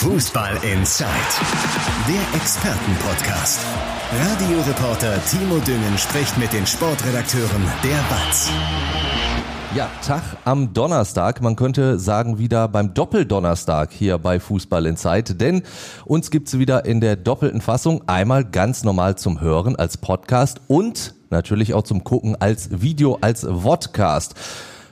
Fußball Inside, der Expertenpodcast. Radioreporter Timo Düngen spricht mit den Sportredakteuren der BATS. Ja, Tag am Donnerstag. Man könnte sagen wieder beim Doppeldonnerstag hier bei Fußball in Zeit, denn uns gibt's wieder in der doppelten Fassung einmal ganz normal zum Hören als Podcast und natürlich auch zum Gucken als Video, als Vodcast.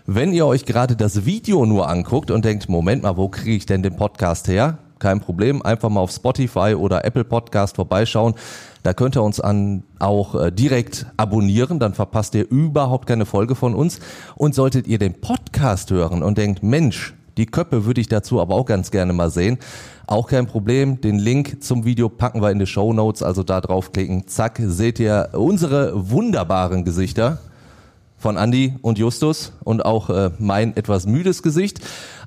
Wenn ihr euch gerade das Video nur anguckt und denkt, Moment mal, wo kriege ich denn den Podcast her? Kein Problem, einfach mal auf Spotify oder Apple Podcast vorbeischauen. Da könnt ihr uns an auch äh, direkt abonnieren, dann verpasst ihr überhaupt keine Folge von uns. Und solltet ihr den Podcast hören und denkt, Mensch, die Köppe würde ich dazu aber auch ganz gerne mal sehen. Auch kein Problem. Den Link zum Video packen wir in die Show Notes. Also da draufklicken. Zack, seht ihr unsere wunderbaren Gesichter von Andy und Justus und auch äh, mein etwas müdes Gesicht.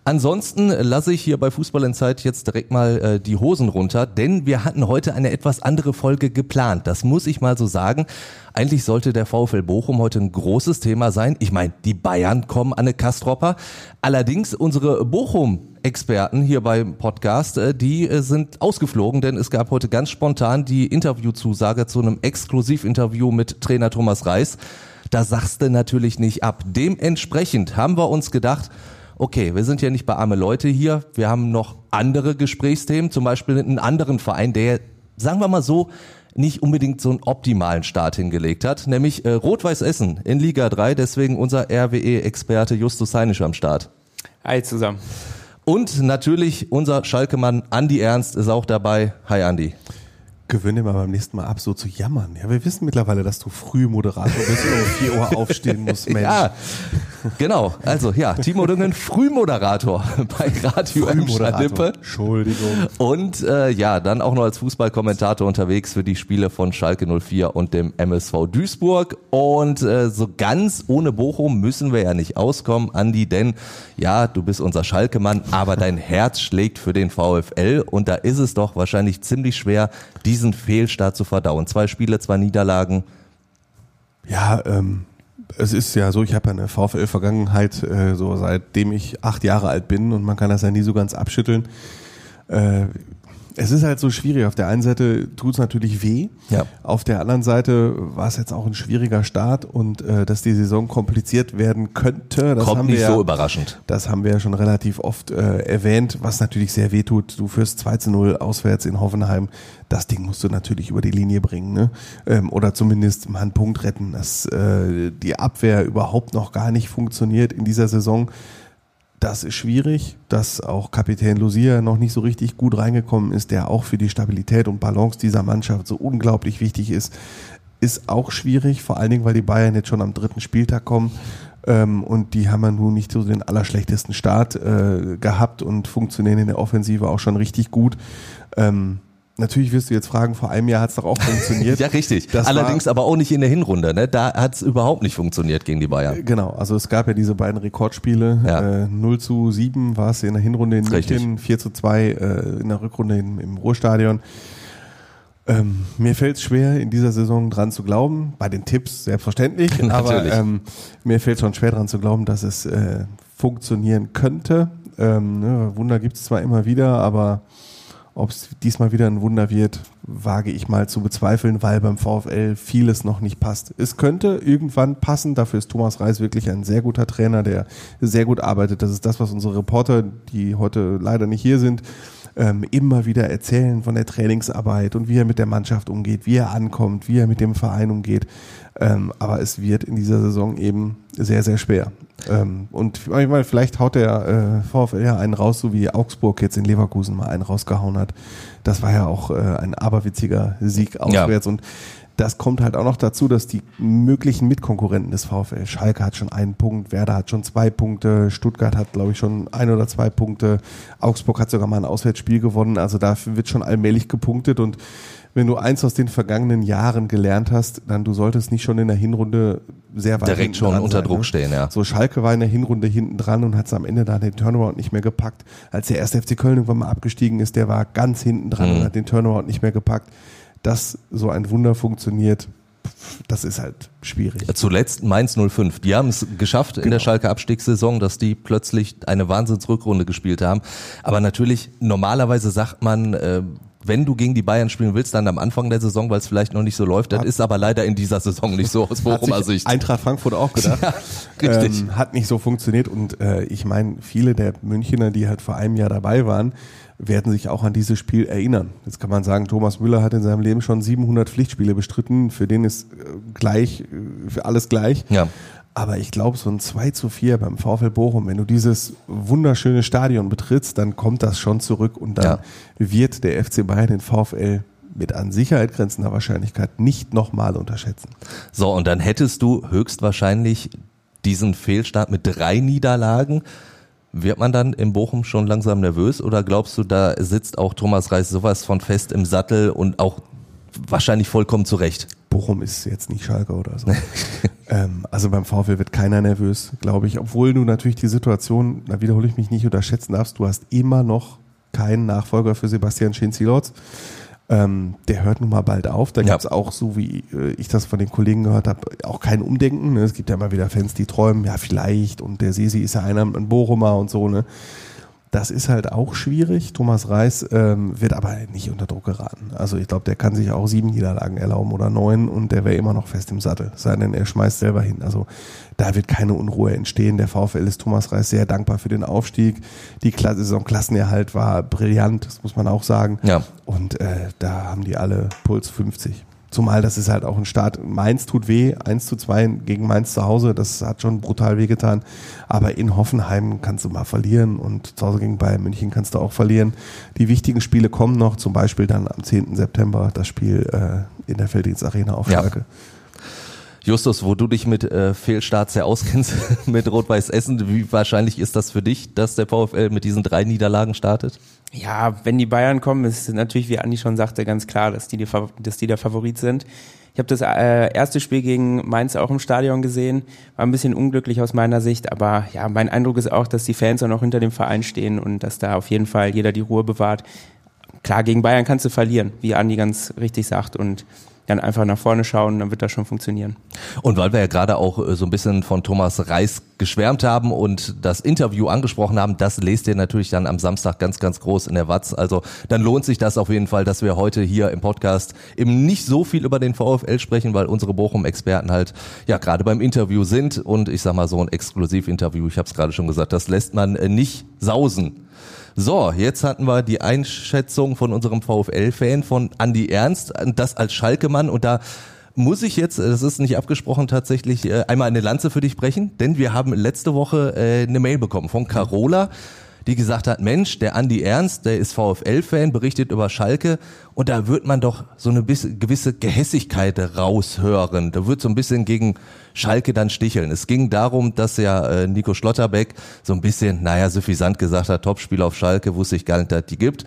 Ansonsten lasse ich hier bei Fußball in Zeit jetzt direkt mal äh, die Hosen runter, denn wir hatten heute eine etwas andere Folge geplant. Das muss ich mal so sagen. Eigentlich sollte der VfL Bochum heute ein großes Thema sein. Ich meine, die Bayern kommen an eine Kastropper. Allerdings unsere Bochum Experten hier beim Podcast, äh, die äh, sind ausgeflogen, denn es gab heute ganz spontan die Interviewzusage zu einem Exklusivinterview mit Trainer Thomas Reis. Da sagst du natürlich nicht ab. Dementsprechend haben wir uns gedacht, okay, wir sind ja nicht bei arme Leute hier, wir haben noch andere Gesprächsthemen, zum Beispiel einen anderen Verein, der, sagen wir mal so, nicht unbedingt so einen optimalen Start hingelegt hat, nämlich äh, Rot-Weiß Essen in Liga 3, deswegen unser RWE-Experte Justus Heinisch am Start. Hi zusammen. Und natürlich unser Schalkemann Andi Ernst ist auch dabei. Hi Andi gewöhne mal beim nächsten Mal ab, so zu jammern. Ja, wir wissen mittlerweile, dass du früh Moderator bist und um 4 Uhr aufstehen musst, Mensch. Ja, genau. Also ja, Timo Düngen, Frühmoderator bei Radio Frühmoderator. Entschuldigung. Und äh, ja, dann auch noch als Fußballkommentator unterwegs für die Spiele von Schalke 04 und dem MSV Duisburg. Und äh, so ganz ohne Bochum müssen wir ja nicht auskommen, Andi, denn ja, du bist unser Schalke-Mann, aber dein Herz schlägt für den VfL und da ist es doch wahrscheinlich ziemlich schwer, diese diesen Fehlstart zu verdauen? Zwei Spiele, zwei Niederlagen. Ja, ähm, es ist ja so, ich habe eine VfL-Vergangenheit, äh, so seitdem ich acht Jahre alt bin und man kann das ja nie so ganz abschütteln. Äh, es ist halt so schwierig. Auf der einen Seite tut es natürlich weh. Ja. Auf der anderen Seite war es jetzt auch ein schwieriger Start und äh, dass die Saison kompliziert werden könnte, das Kommt haben nicht wir, so überraschend. Das haben wir ja schon relativ oft äh, erwähnt, was natürlich sehr weh tut. Du führst 2 zu 0 auswärts in Hoffenheim. Das Ding musst du natürlich über die Linie bringen, ne? Ähm, oder zumindest mal einen Punkt retten, dass äh, die Abwehr überhaupt noch gar nicht funktioniert in dieser Saison. Das ist schwierig, dass auch Kapitän Lucia noch nicht so richtig gut reingekommen ist, der auch für die Stabilität und Balance dieser Mannschaft so unglaublich wichtig ist, ist auch schwierig, vor allen Dingen, weil die Bayern jetzt schon am dritten Spieltag kommen ähm, und die haben ja nun nicht so den allerschlechtesten Start äh, gehabt und funktionieren in der Offensive auch schon richtig gut. Ähm, Natürlich wirst du jetzt fragen, vor einem Jahr hat es doch auch funktioniert. ja, richtig. Das Allerdings aber auch nicht in der Hinrunde. Ne? Da hat es überhaupt nicht funktioniert gegen die Bayern. Genau, also es gab ja diese beiden Rekordspiele. Ja. Äh, 0 zu 7 war es in der Hinrunde in München, 4 zu 2 äh, in der Rückrunde im, im Ruhrstadion. Ähm, mir fällt es schwer, in dieser Saison dran zu glauben. Bei den Tipps selbstverständlich. aber ähm, mir fällt schon schwer dran zu glauben, dass es äh, funktionieren könnte. Ähm, ne, Wunder gibt es zwar immer wieder, aber ob es diesmal wieder ein Wunder wird, wage ich mal zu bezweifeln, weil beim VfL vieles noch nicht passt. Es könnte irgendwann passen, dafür ist Thomas Reis wirklich ein sehr guter Trainer, der sehr gut arbeitet. Das ist das, was unsere Reporter, die heute leider nicht hier sind, ähm, immer wieder erzählen von der Trainingsarbeit und wie er mit der Mannschaft umgeht, wie er ankommt, wie er mit dem Verein umgeht. Ähm, aber es wird in dieser Saison eben sehr, sehr schwer. Ähm, und ich meine, vielleicht haut der äh, VfL ja einen raus, so wie Augsburg jetzt in Leverkusen mal einen rausgehauen hat. Das war ja auch äh, ein aberwitziger Sieg auswärts. Ja. Und das kommt halt auch noch dazu, dass die möglichen Mitkonkurrenten des VfL, Schalke hat schon einen Punkt, Werder hat schon zwei Punkte, Stuttgart hat, glaube ich, schon ein oder zwei Punkte, Augsburg hat sogar mal ein Auswärtsspiel gewonnen. Also da wird schon allmählich gepunktet und wenn du eins aus den vergangenen Jahren gelernt hast, dann du solltest nicht schon in der Hinrunde sehr weit direkt schon unter sein, Druck ne? stehen, ja. So Schalke war in der Hinrunde hinten dran und hat es am Ende da den Turnaround nicht mehr gepackt. Als der erste FC Köln irgendwann mal abgestiegen ist, der war ganz hinten dran mhm. und hat den Turnaround nicht mehr gepackt. Dass so ein Wunder funktioniert, das ist halt schwierig. Zuletzt Mainz 05. Die haben es geschafft genau. in der genau. Schalke Abstiegssaison, dass die plötzlich eine Wahnsinnsrückrunde gespielt haben. Aber natürlich, normalerweise sagt man, äh, wenn du gegen die Bayern spielen willst, dann am Anfang der Saison, weil es vielleicht noch nicht so läuft. Das ist aber leider in dieser Saison nicht so aus Bochumer Sicht. Eintracht Frankfurt auch gedacht. ja, richtig. Ähm, hat nicht so funktioniert und äh, ich meine, viele der Münchner, die halt vor einem Jahr dabei waren, werden sich auch an dieses Spiel erinnern. Jetzt kann man sagen, Thomas Müller hat in seinem Leben schon 700 Pflichtspiele bestritten, für den ist äh, gleich, äh, für alles gleich. Ja. Aber ich glaube, so ein 2 zu 4 beim VfL Bochum, wenn du dieses wunderschöne Stadion betrittst, dann kommt das schon zurück und dann ja. wird der FC Bayern den VfL mit an Sicherheit grenzender Wahrscheinlichkeit nicht nochmal unterschätzen. So, und dann hättest du höchstwahrscheinlich diesen Fehlstart mit drei Niederlagen. Wird man dann in Bochum schon langsam nervös oder glaubst du, da sitzt auch Thomas Reis sowas von fest im Sattel und auch wahrscheinlich vollkommen zurecht? Bochum ist jetzt nicht Schalke oder so. ähm, also beim VfL wird keiner nervös, glaube ich. Obwohl du natürlich die Situation, da wiederhole ich mich nicht, unterschätzen darfst. Du hast immer noch keinen Nachfolger für Sebastian Schinzilotz. Ähm, der hört nun mal bald auf. Da ja. gibt es auch, so wie äh, ich das von den Kollegen gehört habe, auch kein Umdenken. Ne? Es gibt ja immer wieder Fans, die träumen, ja vielleicht und der Sesi ist ja einer, ein Bochumer und so. Ne? Das ist halt auch schwierig. Thomas Reis ähm, wird aber nicht unter Druck geraten. Also ich glaube, der kann sich auch sieben Niederlagen erlauben oder neun und der wäre immer noch fest im Sattel. Sei denn, er schmeißt selber hin. Also da wird keine Unruhe entstehen. Der VfL ist Thomas Reis sehr dankbar für den Aufstieg. Die Saison Klassenerhalt war brillant, das muss man auch sagen. Ja. Und äh, da haben die alle Puls 50. Zumal das ist halt auch ein Start. Mainz tut weh, 1 zu 2 gegen Mainz zu Hause, das hat schon brutal wehgetan. Aber in Hoffenheim kannst du mal verlieren und zu Hause gegen Bayern München kannst du auch verlieren. Die wichtigen Spiele kommen noch, zum Beispiel dann am 10. September das Spiel äh, in der Felddienst Arena auf Schalke. Ja. Justus, wo du dich mit äh, Fehlstarts sehr auskennst, mit Rot-Weiß Essen, wie wahrscheinlich ist das für dich, dass der VfL mit diesen drei Niederlagen startet? Ja, wenn die Bayern kommen, ist natürlich, wie Andi schon sagte, ganz klar, dass die, die dass die der Favorit sind. Ich habe das äh, erste Spiel gegen Mainz auch im Stadion gesehen, war ein bisschen unglücklich aus meiner Sicht, aber ja, mein Eindruck ist auch, dass die Fans auch noch hinter dem Verein stehen und dass da auf jeden Fall jeder die Ruhe bewahrt. Klar, gegen Bayern kannst du verlieren, wie Andi ganz richtig sagt und dann einfach nach vorne schauen, dann wird das schon funktionieren. Und weil wir ja gerade auch äh, so ein bisschen von Thomas Reis geschwärmt haben und das Interview angesprochen haben, das lest ihr natürlich dann am Samstag ganz, ganz groß in der Watz. Also dann lohnt sich das auf jeden Fall, dass wir heute hier im Podcast eben nicht so viel über den VfL sprechen, weil unsere Bochum-Experten halt ja gerade beim Interview sind und ich sag mal so ein Exklusivinterview, ich habe es gerade schon gesagt, das lässt man äh, nicht sausen. So, jetzt hatten wir die Einschätzung von unserem VfL-Fan von Andy Ernst, das als Schalke-Mann. Und da muss ich jetzt, das ist nicht abgesprochen, tatsächlich äh, einmal eine Lanze für dich brechen, denn wir haben letzte Woche äh, eine Mail bekommen von Carola die gesagt hat, Mensch, der Andi Ernst, der ist VfL-Fan, berichtet über Schalke und da wird man doch so eine gewisse Gehässigkeit raushören. Da wird so ein bisschen gegen Schalke dann sticheln. Es ging darum, dass ja äh, Nico Schlotterbeck so ein bisschen, naja, suffisant gesagt hat, Topspiel auf Schalke, wusste ich gar nicht, dass die gibt.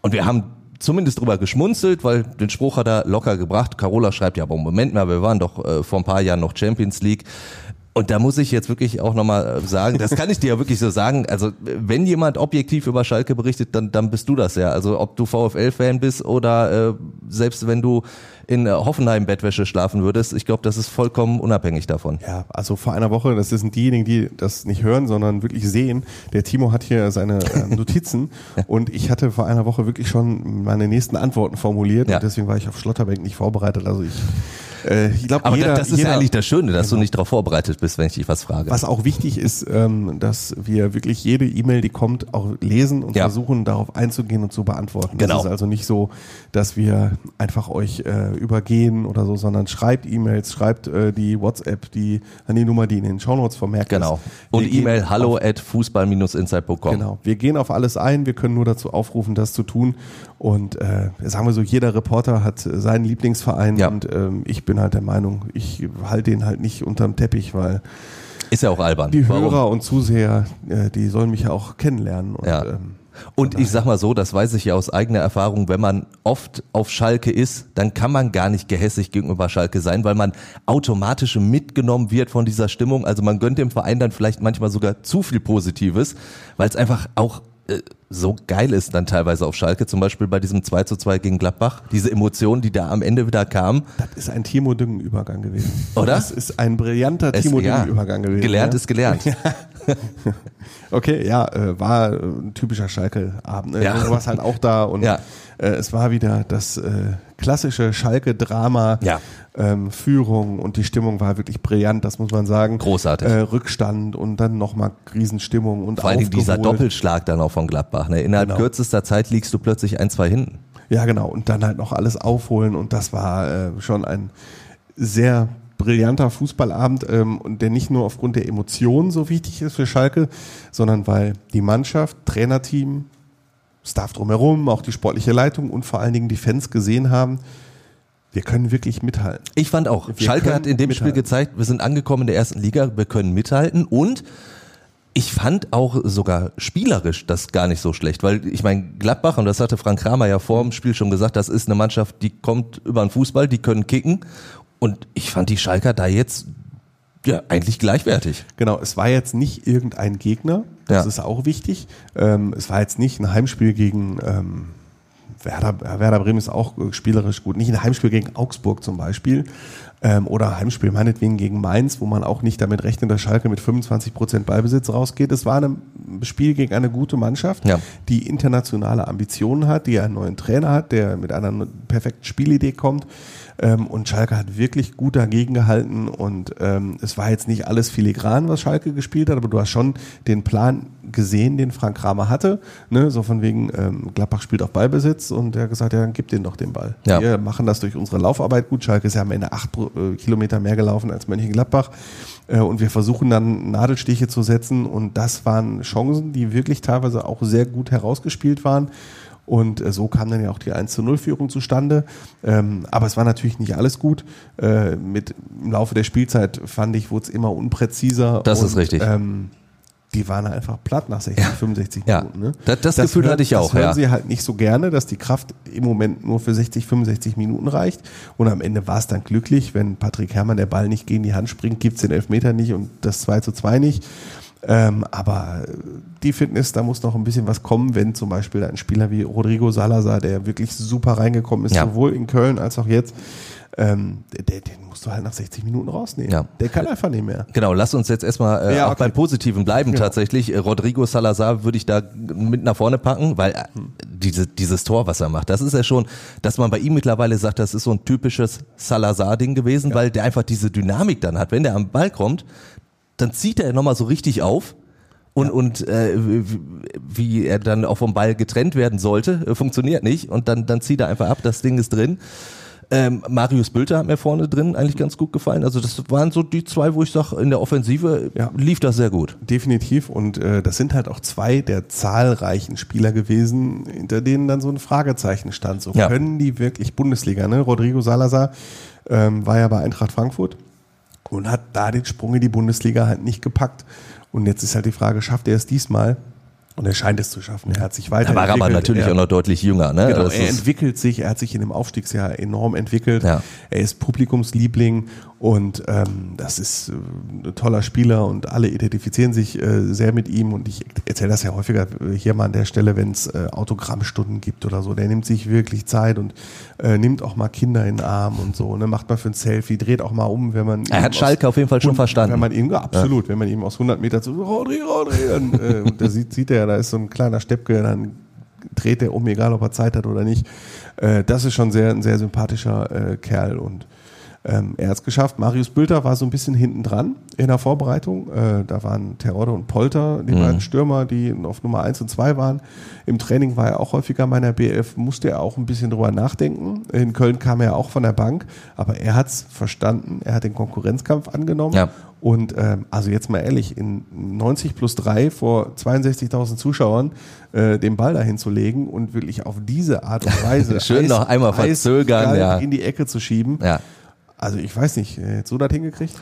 Und wir haben zumindest drüber geschmunzelt, weil den Spruch hat er locker gebracht. Carola schreibt ja, aber Moment mal, wir waren doch äh, vor ein paar Jahren noch Champions League. Und da muss ich jetzt wirklich auch nochmal äh, sagen, das kann ich dir ja wirklich so sagen, also wenn jemand objektiv über Schalke berichtet, dann, dann bist du das ja. Also ob du VfL-Fan bist oder äh, selbst wenn du in Hoffenheim Bettwäsche schlafen würdest. Ich glaube, das ist vollkommen unabhängig davon. Ja, also vor einer Woche, das sind diejenigen, die das nicht hören, sondern wirklich sehen. Der Timo hat hier seine äh, Notizen und ich hatte vor einer Woche wirklich schon meine nächsten Antworten formuliert ja. und deswegen war ich auf Schlotterbeck nicht vorbereitet. Also ich äh, ich glaube, aber jeder, das ist jeder, ja eigentlich das Schöne, dass genau. du nicht darauf vorbereitet bist, wenn ich dich was frage. Was auch wichtig ist, ähm, dass wir wirklich jede E-Mail, die kommt, auch lesen und ja. versuchen, darauf einzugehen und zu beantworten. Genau. Das ist also nicht so, dass wir einfach euch äh, übergehen oder so, sondern schreibt E-Mails, schreibt äh, die WhatsApp, die an die Nummer, die in den Shownotes vermerkt genau. ist. Genau. Und E-Mail hallo at fußball-insight.com. Genau. Wir gehen auf alles ein. Wir können nur dazu aufrufen, das zu tun. Und äh, sagen wir so, jeder Reporter hat seinen Lieblingsverein ja. und ähm, ich bin halt der Meinung, ich halte den halt nicht unterm Teppich, weil ist ja auch albern. Die Hörer Warum? und Zuseher, äh, die sollen mich ja auch kennenlernen. Und, ja. ähm, und ich sag mal so, das weiß ich ja aus eigener Erfahrung, wenn man oft auf Schalke ist, dann kann man gar nicht gehässig gegenüber Schalke sein, weil man automatisch mitgenommen wird von dieser Stimmung. Also man gönnt dem Verein dann vielleicht manchmal sogar zu viel Positives, weil es einfach auch so geil ist dann teilweise auf Schalke, zum Beispiel bei diesem 2 zu 2 gegen Gladbach, diese Emotionen, die da am Ende wieder kamen. Das ist ein Timo Düngen-Übergang gewesen. Oder? Das ist ein brillanter es, Timo Düngen-Übergang gewesen. Gelernt ja? ist gelernt. okay, ja, äh, war ein typischer Schalke-Abend. Ne? Ja. Du warst halt auch da und ja. äh, es war wieder das äh, klassische Schalke-Drama. Ja ähm, Führung und die Stimmung war wirklich brillant, das muss man sagen. Großartig. Äh, Rückstand und dann nochmal Riesenstimmung und Vor allem dieser Doppelschlag dann auch von Gladbach. Ne? Innerhalb genau. kürzester Zeit liegst du plötzlich ein, zwei hinten. Ja, genau. Und dann halt noch alles aufholen und das war äh, schon ein sehr brillanter Fußballabend ähm, und der nicht nur aufgrund der Emotionen so wichtig ist für Schalke, sondern weil die Mannschaft, Trainerteam, Staff drumherum, auch die sportliche Leitung und vor allen Dingen die Fans gesehen haben, wir können wirklich mithalten. Ich fand auch. Wir Schalke hat in dem mithalten. Spiel gezeigt, wir sind angekommen in der ersten Liga, wir können mithalten und ich fand auch sogar spielerisch das gar nicht so schlecht, weil ich meine, Gladbach, und das hatte Frank Kramer ja vor dem Spiel schon gesagt, das ist eine Mannschaft, die kommt über den Fußball, die können kicken. Und ich fand die Schalker da jetzt ja eigentlich gleichwertig. Genau, es war jetzt nicht irgendein Gegner, das ja. ist auch wichtig. Ähm, es war jetzt nicht ein Heimspiel gegen ähm, Werder, Werder Bremen ist auch spielerisch gut. Nicht ein Heimspiel gegen Augsburg zum Beispiel ähm, oder Heimspiel meinetwegen gegen Mainz, wo man auch nicht damit rechnet, dass Schalke mit 25 Prozent Ballbesitz rausgeht. Es war ein Spiel gegen eine gute Mannschaft, ja. die internationale Ambitionen hat, die einen neuen Trainer hat, der mit einer perfekten Spielidee kommt. Ähm, und Schalke hat wirklich gut dagegen gehalten und ähm, es war jetzt nicht alles filigran, was Schalke gespielt hat, aber du hast schon den Plan gesehen, den Frank Kramer hatte. Ne? So von wegen, ähm, Gladbach spielt auf Ballbesitz und er hat gesagt, ja, dann gib den doch den Ball. Ja. Wir machen das durch unsere Laufarbeit gut. Schalke ist ja am Ende acht äh, Kilometer mehr gelaufen als Mönchengladbach. Äh, und wir versuchen dann Nadelstiche zu setzen und das waren Chancen, die wirklich teilweise auch sehr gut herausgespielt waren. Und äh, so kam dann ja auch die 1 zu 0 Führung zustande. Ähm, aber es war natürlich nicht alles gut. Äh, mit, Im Laufe der Spielzeit fand ich, wurde es immer unpräziser. Das und, ist richtig. Ähm, die waren einfach platt nach 60, ja. 65 Minuten. Ne? Das, das, das Gefühl hört, hatte ich auch. Das hören ja. sie halt nicht so gerne, dass die Kraft im Moment nur für 60, 65 Minuten reicht. Und am Ende war es dann glücklich, wenn Patrick Herrmann der Ball nicht gegen die Hand springt, gibt es den Elfmeter nicht und das 2 zu 2 nicht. Ähm, aber die Fitness, da muss noch ein bisschen was kommen, wenn zum Beispiel ein Spieler wie Rodrigo Salazar, der wirklich super reingekommen ist, ja. sowohl in Köln als auch jetzt, ähm, der, den musst du halt nach 60 Minuten rausnehmen. Ja. Der kann einfach nicht mehr. Genau, lass uns jetzt erstmal äh, ja, auch okay. beim Positiven bleiben ja. tatsächlich. Äh, Rodrigo Salazar würde ich da mit nach vorne packen, weil äh, diese, dieses Tor, was er macht, das ist ja schon, dass man bei ihm mittlerweile sagt, das ist so ein typisches Salazar-Ding gewesen, weil der einfach diese Dynamik dann hat. Wenn der am Ball kommt, dann zieht er nochmal so richtig auf. Und, ja. und äh, wie er dann auch vom Ball getrennt werden sollte, äh, funktioniert nicht. Und dann, dann zieht er einfach ab, das Ding ist drin. Ähm, Marius Bülter hat mir vorne drin eigentlich ganz gut gefallen. Also das waren so die zwei, wo ich sage, in der Offensive ja. lief das sehr gut. Definitiv. Und äh, das sind halt auch zwei der zahlreichen Spieler gewesen, hinter denen dann so ein Fragezeichen stand. So ja. können die wirklich Bundesliga, ne? Rodrigo Salazar ähm, war ja bei Eintracht Frankfurt und hat da den Sprung in die Bundesliga halt nicht gepackt. Und jetzt ist halt die Frage, schafft er es diesmal? Und er scheint es zu schaffen. Er hat sich weiterentwickelt. Da war aber natürlich er, auch noch deutlich jünger. Ne? Genau, er entwickelt sich, er hat sich in dem Aufstiegsjahr enorm entwickelt. Ja. Er ist Publikumsliebling und ähm, das ist äh, ein toller Spieler und alle identifizieren sich äh, sehr mit ihm. Und ich erzähle das ja häufiger hier mal an der Stelle, wenn es äh, Autogrammstunden gibt oder so. Der nimmt sich wirklich Zeit und äh, nimmt auch mal Kinder in den Arm und so. Ne? Macht mal für ein Selfie, dreht auch mal um, wenn man. Er hat Schalke auf jeden Fall schon verstanden. Wenn man ihm, ja, absolut, ja. wenn man ihm aus 100 Meter zu Rodri, Rodri, und, äh, und da sieht, sieht er, da ist so ein kleiner Steppke, dann dreht er um, egal ob er Zeit hat oder nicht. Äh, das ist schon sehr, ein sehr sympathischer äh, Kerl und ähm, er hat es geschafft. Marius Bülter war so ein bisschen hinten dran in der Vorbereitung. Äh, da waren Terodde und Polter, die mhm. beiden Stürmer, die auf Nummer 1 und 2 waren. Im Training war er auch häufiger meiner BF, musste er auch ein bisschen drüber nachdenken. In Köln kam er auch von der Bank, aber er hat es verstanden. Er hat den Konkurrenzkampf angenommen. Ja. Und ähm, also jetzt mal ehrlich, in 90 plus 3 vor 62.000 Zuschauern äh, den Ball dahin zu legen und wirklich auf diese Art und Weise schön Eis, noch einmal verzögern, ja. in die Ecke zu schieben. Ja also ich weiß nicht, jetzt so das hingekriegt?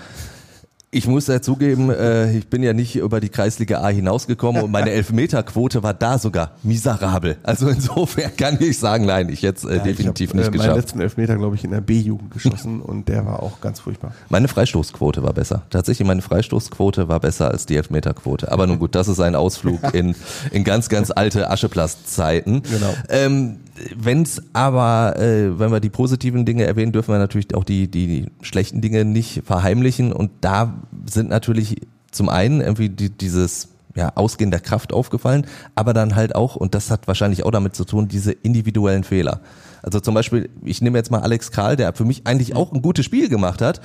Ich muss ja zugeben, äh, ich bin ja nicht über die Kreisliga A hinausgekommen und meine Elfmeterquote war da sogar miserabel. Also insofern kann ich sagen, nein, ich jetzt äh, ja, definitiv ich hab, nicht äh, geschafft. Meinen letzten Elfmeter, glaube ich, in der B-Jugend geschossen und der war auch ganz furchtbar. Meine Freistoßquote war besser. Tatsächlich, meine Freistoßquote war besser als die Elfmeterquote. Aber nun gut, das ist ein Ausflug in, in ganz, ganz alte Ascheplastzeiten. Genau. Ähm, wenn es aber, äh, wenn wir die positiven Dinge erwähnen, dürfen wir natürlich auch die, die schlechten Dinge nicht verheimlichen. Und da sind natürlich zum einen irgendwie die, dieses ja, Ausgehen der Kraft aufgefallen, aber dann halt auch, und das hat wahrscheinlich auch damit zu tun, diese individuellen Fehler. Also zum Beispiel, ich nehme jetzt mal Alex Kral, der für mich eigentlich auch ein gutes Spiel gemacht hat,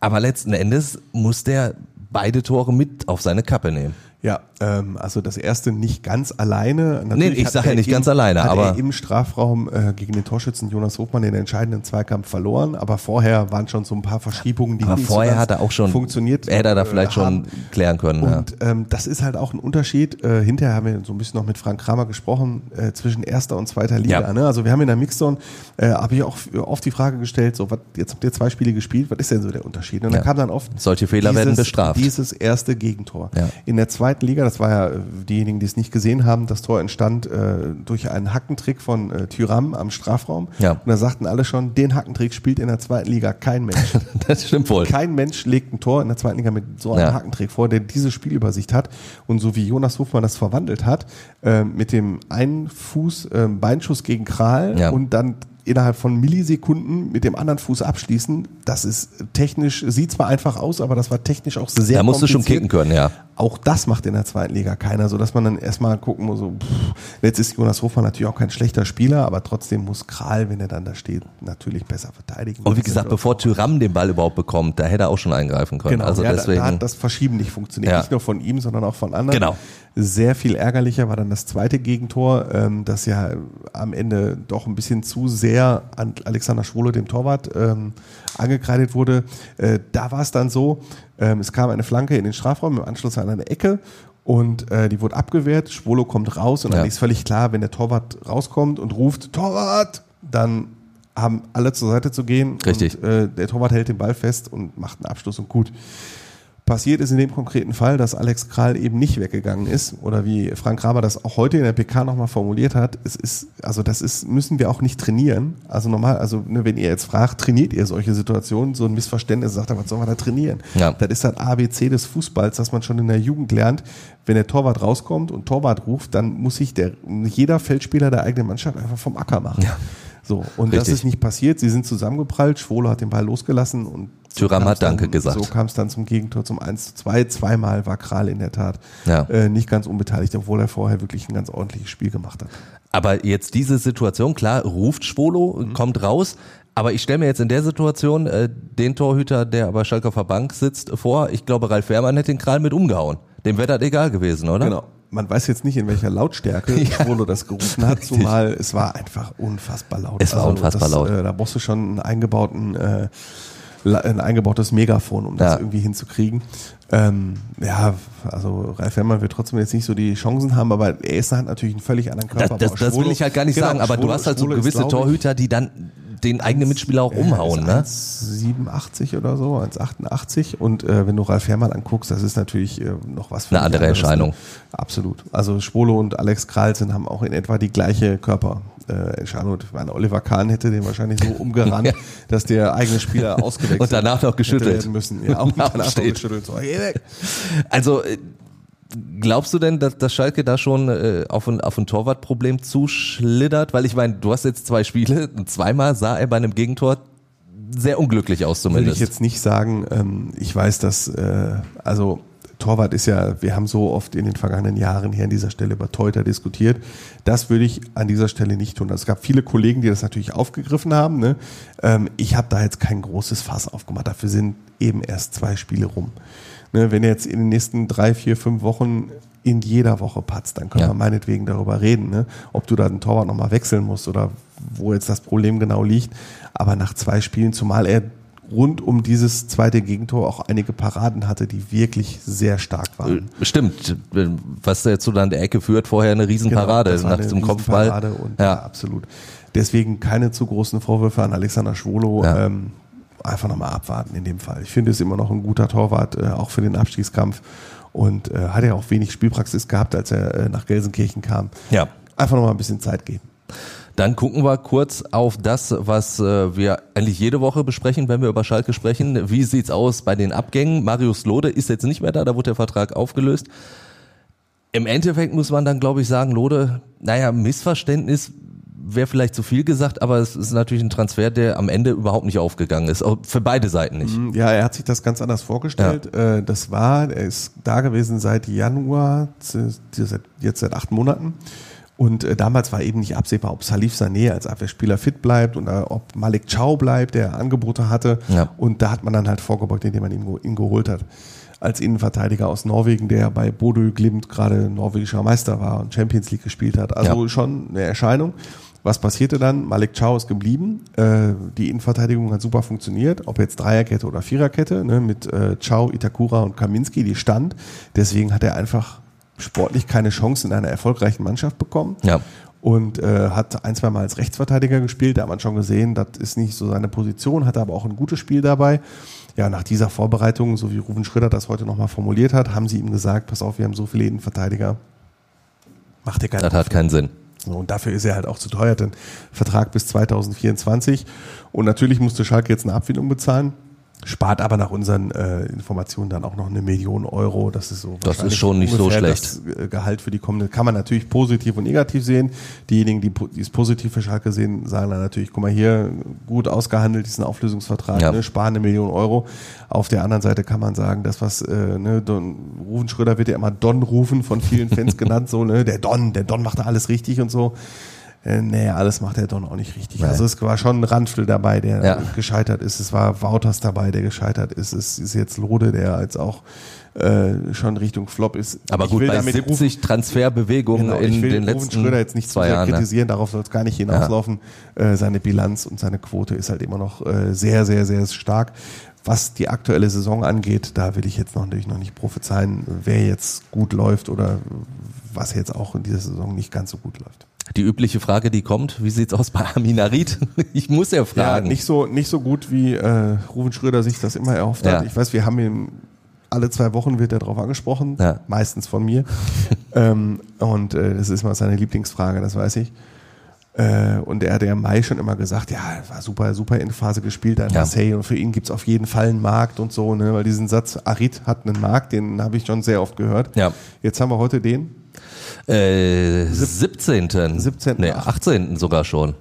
aber letzten Endes muss der beide Tore mit auf seine Kappe nehmen. Ja, ähm, also das erste nicht ganz alleine. Natürlich nee, ich sage ja nicht im, ganz alleine, aber im Strafraum äh, gegen den Torschützen Jonas Hofmann den entscheidenden Zweikampf verloren, aber vorher waren schon so ein paar Verschiebungen, die aber nicht vorher so hat er auch schon funktioniert. Hätte er da vielleicht äh, schon klären können. Und ja. ähm, das ist halt auch ein Unterschied. Äh, hinterher haben wir so ein bisschen noch mit Frank Kramer gesprochen äh, zwischen erster und zweiter Liga. Ja. Ne? Also wir haben in der Mixzone äh, habe ich auch oft die Frage gestellt, so was jetzt habt ihr zwei Spiele gespielt, was ist denn so der Unterschied? Und ja. dann kam dann oft solche Fehler dieses, werden bestraft. Dieses erste Gegentor in der zweiten Liga, das war ja diejenigen, die es nicht gesehen haben, das Tor entstand äh, durch einen Hackentrick von äh, Tyram am Strafraum. Ja. Und da sagten alle schon, den Hackentrick spielt in der zweiten Liga kein Mensch. das stimmt wohl. Kein Mensch legt ein Tor in der zweiten Liga mit so einem ja. Hackentrick vor, der diese Spielübersicht hat. Und so wie Jonas Hofmann das verwandelt hat, äh, mit dem einen Fuß äh, Beinschuss gegen Kral ja. und dann innerhalb von Millisekunden mit dem anderen Fuß abschließen. Das ist technisch, sieht zwar einfach aus, aber das war technisch auch sehr Da musst du schon kicken können, ja. Auch das macht in der zweiten Liga keiner, so dass man dann erstmal gucken muss, so, pff, jetzt ist Jonas Hofmann natürlich auch kein schlechter Spieler, aber trotzdem muss Kral, wenn er dann da steht, natürlich besser verteidigen. Und wie gesagt, bevor Tyram den Ball überhaupt bekommt, da hätte er auch schon eingreifen können. Genau, also ja, deswegen. Da, da hat das Verschieben nicht funktioniert. Ja. Nicht nur von ihm, sondern auch von anderen. Genau. Sehr viel ärgerlicher war dann das zweite Gegentor, ähm, das ja am Ende doch ein bisschen zu sehr an Alexander Schwolo, dem Torwart, ähm, angekreidet wurde. Äh, da war es dann so, ähm, es kam eine Flanke in den Strafraum im Anschluss an eine Ecke und äh, die wurde abgewehrt. Schwolo kommt raus und ja. dann ist völlig klar, wenn der Torwart rauskommt und ruft Torwart, dann haben alle zur Seite zu gehen. Richtig. Und, äh, der Torwart hält den Ball fest und macht einen Abschluss und gut. Passiert ist in dem konkreten Fall, dass Alex Kral eben nicht weggegangen ist oder wie Frank Kramer das auch heute in der PK nochmal formuliert hat, es ist, also das ist, müssen wir auch nicht trainieren. Also normal, also ne, wenn ihr jetzt fragt, trainiert ihr solche Situationen, so ein Missverständnis, sagt er, was sollen wir da trainieren? Ja. Das ist halt ABC des Fußballs, dass man schon in der Jugend lernt, wenn der Torwart rauskommt und Torwart ruft, dann muss sich der, jeder Feldspieler der eigenen Mannschaft einfach vom Acker machen. Ja. So, und Richtig. das ist nicht passiert. Sie sind zusammengeprallt, Schwolo hat den Ball losgelassen und so Thuram hat Danke gesagt. So kam es dann zum Gegentor zum 1 zu 2. Zweimal war Kral in der Tat ja. äh, nicht ganz unbeteiligt, obwohl er vorher wirklich ein ganz ordentliches Spiel gemacht hat. Aber jetzt diese Situation, klar, ruft Schwolo, mhm. kommt raus. Aber ich stelle mir jetzt in der Situation äh, den Torhüter, der aber Schalke auf der Bank sitzt, vor. Ich glaube, Ralf Wehrmann hätte den Kral mit umgehauen. Dem wäre das egal gewesen, oder? Genau man weiß jetzt nicht, in welcher Lautstärke ja, Schwolo das gerufen hat, richtig. zumal es war einfach unfassbar laut. Es war also unfassbar das, laut. Äh, da brauchst du schon einen eingebauten, äh, ein eingebautes Megafon, um das ja. irgendwie hinzukriegen. Ähm, ja, also Ralf Herrmann wird trotzdem jetzt nicht so die Chancen haben, aber er ist halt natürlich einen völlig anderen Körper. Das, das, das will ich halt gar nicht genau, sagen, aber Schwolo, du hast halt so gewisse Torhüter, die dann den eigenen Mitspieler auch umhauen, ne? 1,87 oder so, 1,88 und äh, wenn du Ralf Herrmann anguckst, das ist natürlich äh, noch was für eine andere Erscheinung. Ne? Absolut. Also Schwolo und Alex Kralsen haben auch in etwa die gleiche Körper. Äh, Scharnot, Oliver Kahn hätte den wahrscheinlich so umgerannt, dass der eigene Spieler ausgewechselt und danach noch geschüttelt müssen. Ja, und danach noch geschüttelt. So, hey, also äh, Glaubst du denn, dass, dass Schalke da schon äh, auf ein, auf ein Torwartproblem zuschlittert? Weil ich meine, du hast jetzt zwei Spiele und zweimal sah er bei einem Gegentor sehr unglücklich aus zumindest. Will ich jetzt nicht sagen. Ähm, ich weiß, dass, äh, also Torwart ist ja, wir haben so oft in den vergangenen Jahren hier an dieser Stelle über Teuter diskutiert. Das würde ich an dieser Stelle nicht tun. Also es gab viele Kollegen, die das natürlich aufgegriffen haben. Ne? Ähm, ich habe da jetzt kein großes Fass aufgemacht. Dafür sind eben erst zwei Spiele rum. Ne, wenn er jetzt in den nächsten drei, vier, fünf Wochen in jeder Woche patzt, dann können ja. wir meinetwegen darüber reden, ne? ob du da den Torwart nochmal wechseln musst oder wo jetzt das Problem genau liegt. Aber nach zwei Spielen, zumal er rund um dieses zweite Gegentor auch einige Paraden hatte, die wirklich sehr stark waren. Äh, stimmt, was jetzt so an der Ecke führt, vorher eine Riesenparade genau, nach dem Kopfball. Und, ja. ja. absolut. Deswegen keine zu großen Vorwürfe an Alexander Schwolo. Ja. Ähm, einfach nochmal abwarten in dem Fall. Ich finde es immer noch ein guter Torwart, äh, auch für den Abstiegskampf. Und äh, hat ja auch wenig Spielpraxis gehabt, als er äh, nach Gelsenkirchen kam. Ja. Einfach nochmal ein bisschen Zeit geben. Dann gucken wir kurz auf das, was äh, wir eigentlich jede Woche besprechen, wenn wir über Schalke sprechen. Wie sieht's aus bei den Abgängen? Marius Lode ist jetzt nicht mehr da, da wurde der Vertrag aufgelöst. Im Endeffekt muss man dann, glaube ich, sagen, Lode, naja, Missverständnis wäre vielleicht zu viel gesagt, aber es ist natürlich ein Transfer, der am Ende überhaupt nicht aufgegangen ist. Für beide Seiten nicht. Mhm, ja, er hat sich das ganz anders vorgestellt. Ja. Äh, das war, er ist da gewesen seit Januar, jetzt seit acht Monaten. Und äh, damals war eben nicht absehbar, ob Salif Sané als Abwehrspieler fit bleibt oder ob Malik Chow bleibt, der Angebote hatte. Ja. Und da hat man dann halt vorgebeugt, indem man ihn, ihn geholt hat als Innenverteidiger aus Norwegen, der bei Bodø Glimt gerade norwegischer Meister war und Champions League gespielt hat. Also ja. schon eine Erscheinung. Was passierte dann? Malik Chow ist geblieben. Äh, die Innenverteidigung hat super funktioniert, ob jetzt Dreierkette oder Viererkette, ne, mit äh, Chow, Itakura und Kaminski, die stand. Deswegen hat er einfach sportlich keine Chance in einer erfolgreichen Mannschaft bekommen. Ja. Und äh, hat ein, zwei Mal als Rechtsverteidiger gespielt. Da hat man schon gesehen, das ist nicht so seine Position, hatte aber auch ein gutes Spiel dabei. Ja, nach dieser Vorbereitung, so wie Ruben Schröder das heute nochmal formuliert hat, haben sie ihm gesagt, pass auf, wir haben so viele Innenverteidiger. Macht dir keinen Das hat keinen Sinn. Und dafür ist er halt auch zu teuer, denn Vertrag bis 2024. Und natürlich musste Schalke jetzt eine Abfindung bezahlen spart aber nach unseren äh, Informationen dann auch noch eine Million Euro. Das ist so. Das ist schon nicht so schlecht. Das äh, Gehalt für die kommende kann man natürlich positiv und negativ sehen. Diejenigen, die, die es positiv für Schalke sehen, sagen dann natürlich, guck mal hier, gut ausgehandelt, diesen Auflösungsvertrag, ja. ne, sparen eine Million Euro. Auf der anderen Seite kann man sagen, das was, äh, ne, Don, Rufen Schröder wird ja immer Don rufen, von vielen Fans genannt, so, ne, der Don, der Don macht da alles richtig und so äh, nee, alles macht der Don auch nicht richtig. Nein. Also es war schon ein Randfl dabei, der ja. gescheitert ist. Es war Wouters dabei, der gescheitert ist. Es ist jetzt Lode, der jetzt auch äh, schon Richtung Flop ist. Aber gut, bei 70 Rufen, Transferbewegungen genau, in den letzten Schröder jetzt nicht zwei Jahren ne? kritisieren, ne? darauf soll es gar nicht hinauslaufen. Ja. Äh, seine Bilanz und seine Quote ist halt immer noch äh, sehr, sehr, sehr stark. Was die aktuelle Saison angeht, da will ich jetzt noch natürlich noch nicht prophezeien, wer jetzt gut läuft oder was jetzt auch in dieser Saison nicht ganz so gut läuft. Die übliche Frage, die kommt, wie sieht's aus bei Aminarit? Ich muss ja fragen. Ja, nicht so, nicht so gut, wie äh, Ruben Schröder sich das immer erhofft ja. hat. Ich weiß, wir haben ihn alle zwei Wochen wird er darauf angesprochen, ja. meistens von mir. ähm, und äh, das ist mal seine Lieblingsfrage, das weiß ich. Äh, und er hat ja im Mai schon immer gesagt, ja, war super, super Endphase gespielt an ja. Marseille und für ihn gibt's auf jeden Fall einen Markt und so, ne? Weil diesen Satz, Arid hat einen Markt, den habe ich schon sehr oft gehört. Ja. Jetzt haben wir heute den. Äh, 17. 17. Nee, 18. sogar schon.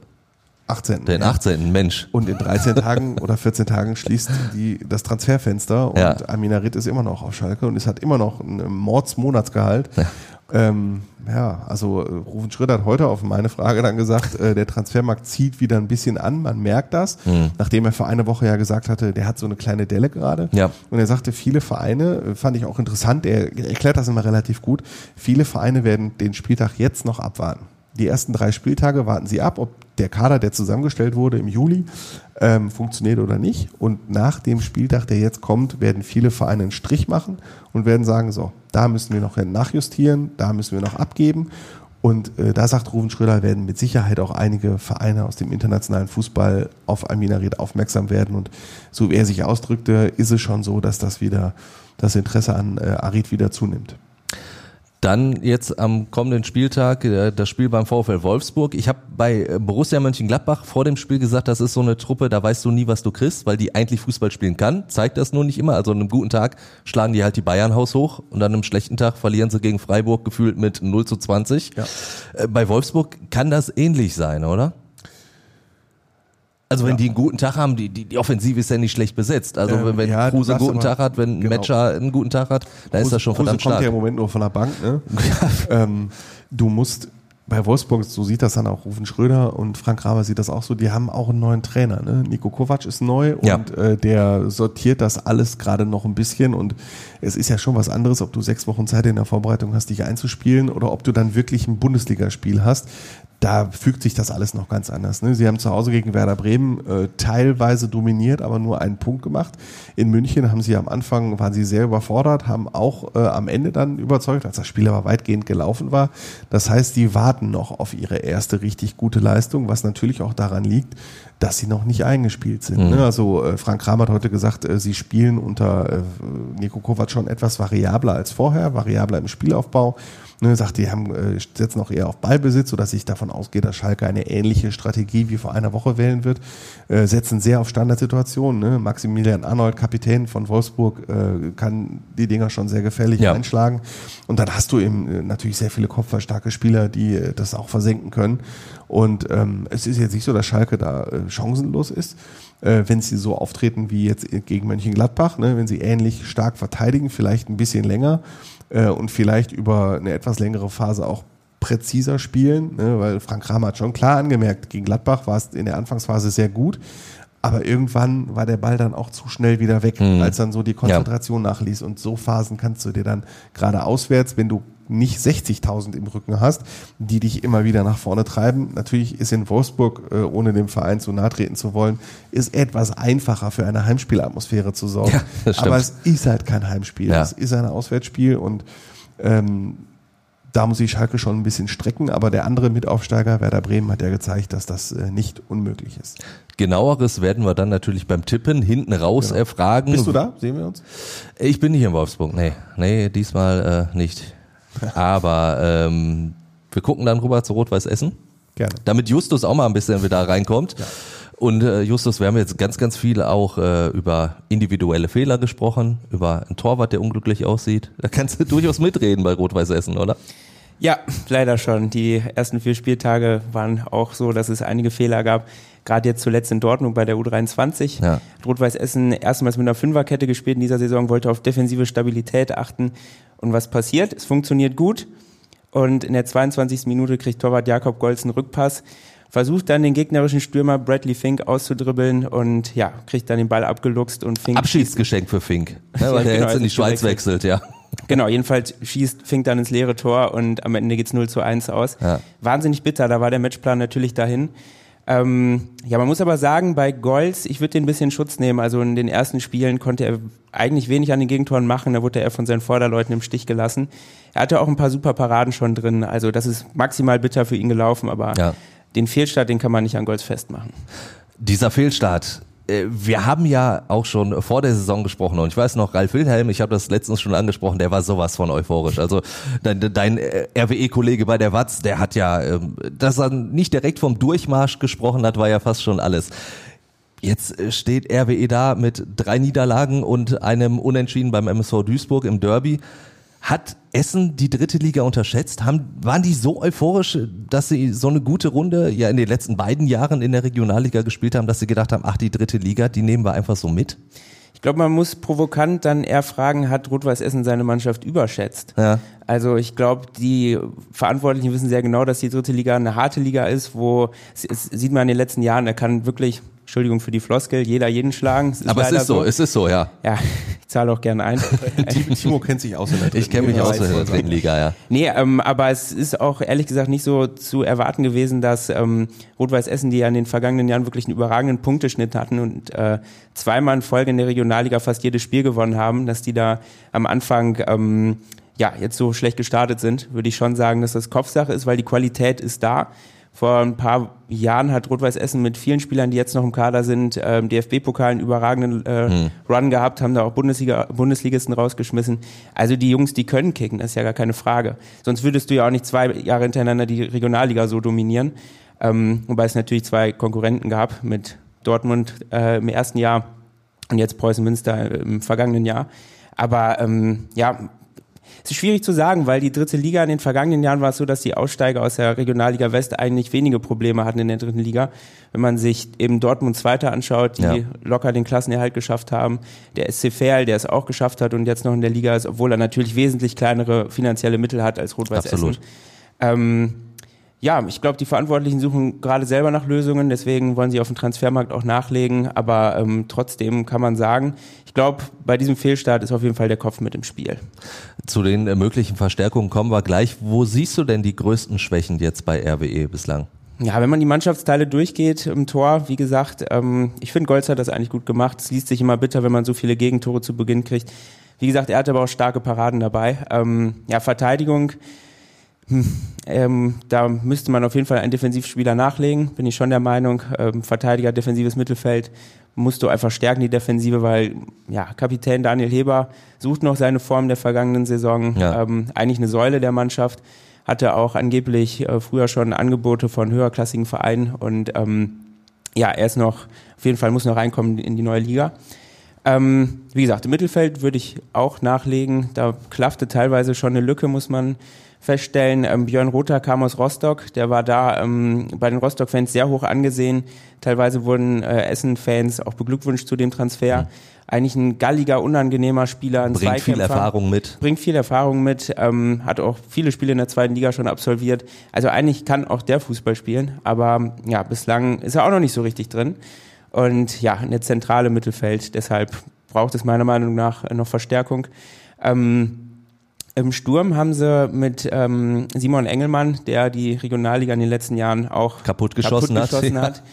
18. Den 18. Mensch. Und in 13 Tagen oder 14 Tagen schließt die, das Transferfenster und ja. Amina Ritt ist immer noch auf Schalke und es hat immer noch ein Mordsmonatsgehalt. Ja. Ähm, ja, also äh, Rufen Schröder hat heute auf meine Frage dann gesagt, äh, der Transfermarkt zieht wieder ein bisschen an, man merkt das, mhm. nachdem er vor einer Woche ja gesagt hatte, der hat so eine kleine Delle gerade. Ja. Und er sagte, viele Vereine, äh, fand ich auch interessant, er erklärt das immer relativ gut, viele Vereine werden den Spieltag jetzt noch abwarten die ersten drei Spieltage warten sie ab, ob der Kader, der zusammengestellt wurde im Juli, ähm, funktioniert oder nicht. Und nach dem Spieltag, der jetzt kommt, werden viele Vereine einen Strich machen und werden sagen, so, da müssen wir noch nachjustieren, da müssen wir noch abgeben. Und äh, da sagt Ruven Schröder, werden mit Sicherheit auch einige Vereine aus dem internationalen Fußball auf Aminarid aufmerksam werden. Und so wie er sich ausdrückte, ist es schon so, dass das wieder das Interesse an äh, Arid wieder zunimmt. Dann jetzt am kommenden Spieltag äh, das Spiel beim VfL Wolfsburg. Ich habe bei äh, Borussia Mönchengladbach vor dem Spiel gesagt, das ist so eine Truppe, da weißt du nie, was du kriegst, weil die eigentlich Fußball spielen kann. Zeigt das nur nicht immer. Also an einem guten Tag schlagen die halt die Bayern Haus hoch und an einem schlechten Tag verlieren sie gegen Freiburg gefühlt mit 0 zu 20. Ja. Äh, bei Wolfsburg kann das ähnlich sein, oder? Also wenn die einen guten Tag haben, die, die, die Offensive ist ja nicht schlecht besetzt. Also ähm, wenn ja, Kruse einen guten Tag hat, wenn genau. Matcher einen guten Tag hat, dann Kruse, ist das schon verdammt Kruse stark. kommt ja im Moment nur von der Bank. Ne? ähm, du musst bei Wolfsburg, so sieht das dann auch Rufen Schröder und Frank Raber sieht das auch so, die haben auch einen neuen Trainer. Ne? Nico Kovac ist neu und ja. äh, der sortiert das alles gerade noch ein bisschen und es ist ja schon was anderes, ob du sechs Wochen Zeit in der Vorbereitung hast, dich einzuspielen oder ob du dann wirklich ein Bundesligaspiel hast da fügt sich das alles noch ganz anders. Ne? Sie haben zu Hause gegen Werder Bremen äh, teilweise dominiert, aber nur einen Punkt gemacht. In München haben sie am Anfang, waren sie sehr überfordert, haben auch äh, am Ende dann überzeugt, als das Spiel aber weitgehend gelaufen war. Das heißt, die warten noch auf ihre erste richtig gute Leistung, was natürlich auch daran liegt, dass sie noch nicht eingespielt sind. Mhm. Ne? Also äh, Frank Kramer hat heute gesagt, äh, sie spielen unter äh, Nico Kovac schon etwas variabler als vorher, variabler im Spielaufbau. Ne, sagt, die haben, äh, setzen auch eher auf Ballbesitz, sodass ich davon ausgehe, dass Schalke eine ähnliche Strategie wie vor einer Woche wählen wird. Äh, setzen sehr auf Standardsituationen. Ne? Maximilian Arnold, Kapitän von Wolfsburg, äh, kann die Dinger schon sehr gefährlich ja. einschlagen. Und dann hast du eben äh, natürlich sehr viele kopfballstarke Spieler, die äh, das auch versenken können. Und ähm, es ist jetzt nicht so, dass Schalke da äh, chancenlos ist wenn sie so auftreten wie jetzt gegen Mönchengladbach, ne, wenn sie ähnlich stark verteidigen, vielleicht ein bisschen länger äh, und vielleicht über eine etwas längere Phase auch präziser spielen, ne, weil Frank Kramer hat schon klar angemerkt, gegen Gladbach war es in der Anfangsphase sehr gut, aber irgendwann war der Ball dann auch zu schnell wieder weg, mhm. als dann so die Konzentration ja. nachließ. Und so Phasen kannst du dir dann gerade auswärts, wenn du nicht 60.000 im Rücken hast, die dich immer wieder nach vorne treiben. Natürlich ist in Wolfsburg, äh, ohne dem Verein zu nahe treten zu wollen, ist etwas einfacher für eine Heimspielatmosphäre zu sorgen. Ja, Aber es ist halt kein Heimspiel. Ja. Es ist ein Auswärtsspiel und ähm, da muss ich Schalke schon ein bisschen strecken, aber der andere Mitaufsteiger, Werder Bremen, hat ja gezeigt, dass das äh, nicht unmöglich ist. Genaueres werden wir dann natürlich beim Tippen hinten raus genau. erfragen. Bist du da? Sehen wir uns? Ich bin nicht in Wolfsburg, nee. Nee, diesmal äh, nicht. Aber ähm, wir gucken dann rüber zu Rot-Weiß Essen. Gerne. Damit Justus auch mal ein bisschen wieder reinkommt. Ja. Und äh, Justus, wir haben jetzt ganz, ganz viel auch äh, über individuelle Fehler gesprochen, über einen Torwart, der unglücklich aussieht. Da kannst du durchaus mitreden bei Rot-Weiß Essen, oder? Ja, leider schon. Die ersten vier Spieltage waren auch so, dass es einige Fehler gab. Gerade jetzt zuletzt in Dortmund bei der U23. Ja. Rot-Weiß Essen erstmals mit einer Fünferkette gespielt in dieser Saison, wollte auf defensive Stabilität achten. Und was passiert? Es funktioniert gut. Und in der 22. Minute kriegt Torwart Jakob Golz einen Rückpass versucht dann den gegnerischen Stürmer Bradley Fink auszudribbeln und ja, kriegt dann den Ball abgeluchst und Fink. Abschiedsgeschenk für Fink, ne, weil der genau, jetzt in die Schweiz wechselt, ja. Genau, jedenfalls schießt Fink dann ins leere Tor und am Ende geht's 0 zu 1 aus. Ja. Wahnsinnig bitter, da war der Matchplan natürlich dahin. Ähm, ja, man muss aber sagen, bei Golz, ich würde den ein bisschen Schutz nehmen. Also in den ersten Spielen konnte er eigentlich wenig an den Gegentoren machen. Da wurde er von seinen Vorderleuten im Stich gelassen. Er hatte auch ein paar super Paraden schon drin. Also das ist maximal bitter für ihn gelaufen, aber ja den Fehlstart, den kann man nicht an Golds festmachen. Dieser Fehlstart, wir haben ja auch schon vor der Saison gesprochen und ich weiß noch, Ralf Wilhelm, ich habe das letztens schon angesprochen, der war sowas von euphorisch. Also dein, dein äh, RWE-Kollege bei der Watz, der hat ja, ähm, dass er nicht direkt vom Durchmarsch gesprochen hat, war ja fast schon alles. Jetzt äh, steht RWE da mit drei Niederlagen und einem Unentschieden beim MSV Duisburg im Derby. Hat Essen die dritte Liga unterschätzt? Haben, waren die so euphorisch, dass sie so eine gute Runde ja in den letzten beiden Jahren in der Regionalliga gespielt haben, dass sie gedacht haben, ach, die dritte Liga, die nehmen wir einfach so mit? Ich glaube, man muss provokant dann eher fragen, hat Rot-Weiß Essen seine Mannschaft überschätzt? Ja. Also ich glaube, die Verantwortlichen wissen sehr genau, dass die dritte Liga eine harte Liga ist, wo, es sieht man in den letzten Jahren, da kann wirklich Entschuldigung für die Floskel, jeder jeden schlagen. Es Aber es ist so, so, es ist so, ja. Ja, ich zahle auch gerne ein. Timo kennt sich aus in der dritten Ich kenne mich aus in der dritten Liga, ja. Nee, ähm, aber es ist auch ehrlich gesagt nicht so zu erwarten gewesen, dass ähm, Rot-Weiß Essen, die ja in den vergangenen Jahren wirklich einen überragenden Punkteschnitt hatten und äh, zweimal in Folge in der Regionalliga fast jedes Spiel gewonnen haben, dass die da am Anfang ähm, ja, jetzt so schlecht gestartet sind, würde ich schon sagen, dass das Kopfsache ist, weil die Qualität ist da. Vor ein paar Jahren hat Rot-Weiß Essen mit vielen Spielern, die jetzt noch im Kader sind, ähm, DFB-Pokal einen überragenden äh, hm. Run gehabt, haben da auch Bundesliga, Bundesligisten rausgeschmissen. Also die Jungs, die können kicken, das ist ja gar keine Frage. Sonst würdest du ja auch nicht zwei Jahre hintereinander die Regionalliga so dominieren. Ähm, wobei es natürlich zwei Konkurrenten gab mit Dortmund äh, im ersten Jahr und jetzt Preußen Münster im vergangenen Jahr. Aber ähm, ja, es ist schwierig zu sagen, weil die dritte Liga in den vergangenen Jahren war es so, dass die Aussteiger aus der Regionalliga West eigentlich wenige Probleme hatten in der dritten Liga. Wenn man sich eben Dortmund Zweiter anschaut, die ja. locker den Klassenerhalt geschafft haben, der SC Verl, der es auch geschafft hat und jetzt noch in der Liga ist, obwohl er natürlich wesentlich kleinere finanzielle Mittel hat als Rot-Weiß Essen. Ähm, ja, ich glaube, die Verantwortlichen suchen gerade selber nach Lösungen, deswegen wollen sie auf dem Transfermarkt auch nachlegen. Aber ähm, trotzdem kann man sagen, ich glaube, bei diesem Fehlstart ist auf jeden Fall der Kopf mit im Spiel. Zu den äh, möglichen Verstärkungen kommen wir gleich. Wo siehst du denn die größten Schwächen jetzt bei RWE bislang? Ja, wenn man die Mannschaftsteile durchgeht im Tor, wie gesagt, ähm, ich finde, Golz hat das eigentlich gut gemacht. Es liest sich immer bitter, wenn man so viele Gegentore zu Beginn kriegt. Wie gesagt, er hat aber auch starke Paraden dabei. Ähm, ja, Verteidigung ähm, da müsste man auf jeden Fall einen Defensivspieler nachlegen, bin ich schon der Meinung. Ähm, Verteidiger, defensives Mittelfeld musst du einfach stärken, die Defensive, weil ja, Kapitän Daniel Heber sucht noch seine Form der vergangenen Saison. Ja. Ähm, eigentlich eine Säule der Mannschaft. Hatte auch angeblich äh, früher schon Angebote von höherklassigen Vereinen und ähm, ja, er ist noch, auf jeden Fall muss noch reinkommen in die neue Liga. Ähm, wie gesagt, im Mittelfeld würde ich auch nachlegen. Da klaffte teilweise schon eine Lücke, muss man feststellen. Ähm, Björn Rother kam aus Rostock, der war da ähm, bei den Rostock-Fans sehr hoch angesehen. Teilweise wurden äh, Essen-Fans auch beglückwünscht zu dem Transfer. Mhm. Eigentlich ein galliger, unangenehmer Spieler, ein Bringt viel Erfahrung mit. Bringt viel Erfahrung mit, ähm, hat auch viele Spiele in der zweiten Liga schon absolviert. Also eigentlich kann auch der Fußball spielen, aber ja, bislang ist er auch noch nicht so richtig drin. Und ja, eine zentrale Mittelfeld, deshalb braucht es meiner Meinung nach noch Verstärkung. Ähm, im Sturm haben sie mit ähm, Simon Engelmann, der die Regionalliga in den letzten Jahren auch kaputt geschossen, kaputt geschossen hat, hat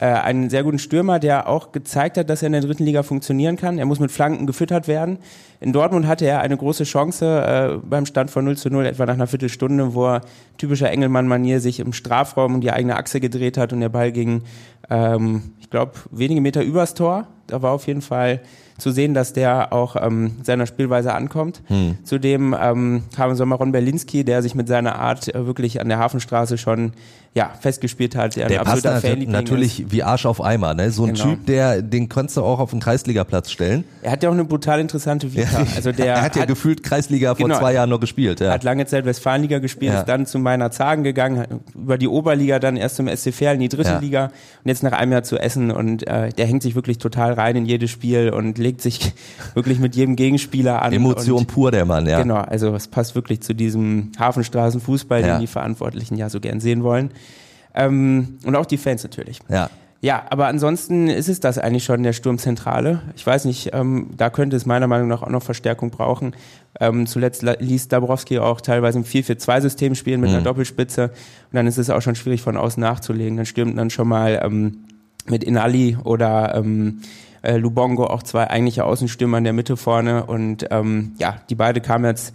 äh, einen sehr guten Stürmer, der auch gezeigt hat, dass er in der dritten Liga funktionieren kann. Er muss mit Flanken gefüttert werden. In Dortmund hatte er eine große Chance äh, beim Stand von 0 zu 0, etwa nach einer Viertelstunde, wo er typischer Engelmann-Manier sich im Strafraum um die eigene Achse gedreht hat und der Ball ging, ähm, ich glaube, wenige Meter übers Tor. Da war auf jeden Fall zu sehen, dass der auch ähm, seiner Spielweise ankommt. Hm. Zudem ähm, kam im Sommer Ron Berlinski, der sich mit seiner Art äh, wirklich an der Hafenstraße schon ja, festgespielt hat. Der, der passt natürlich ist. wie Arsch auf Eimer. Ne? So ein genau. Typ, der, den kannst du auch auf den Kreisligaplatz stellen. Er hat ja auch eine brutal interessante Vita. Also der er hat ja hat, gefühlt Kreisliga vor genau, zwei Jahren noch gespielt. Ja. Hat lange Zeit Westfalenliga gespielt, ja. ist dann zu meiner Zagen gegangen, über die Oberliga dann erst zum SC Verl in die dritte ja. Liga und jetzt nach einem Jahr zu Essen und äh, der hängt sich wirklich total rein in jedes Spiel und legt sich wirklich mit jedem Gegenspieler an. Emotion und, pur der Mann, ja. Genau, also es passt wirklich zu diesem Hafenstraßenfußball, den die Verantwortlichen ja so gern sehen wollen. Ähm, und auch die Fans natürlich. Ja. Ja, aber ansonsten ist es das eigentlich schon der Sturmzentrale. Ich weiß nicht, ähm, da könnte es meiner Meinung nach auch noch Verstärkung brauchen. Ähm, zuletzt ließ Dabrowski auch teilweise im 4-4-2-System spielen mit mhm. einer Doppelspitze. Und dann ist es auch schon schwierig von außen nachzulegen. Dann stürmt dann schon mal ähm, mit Inali oder ähm, äh, Lubongo auch zwei eigentliche Außenstürmer in der Mitte vorne. Und ähm, ja, die beide kamen jetzt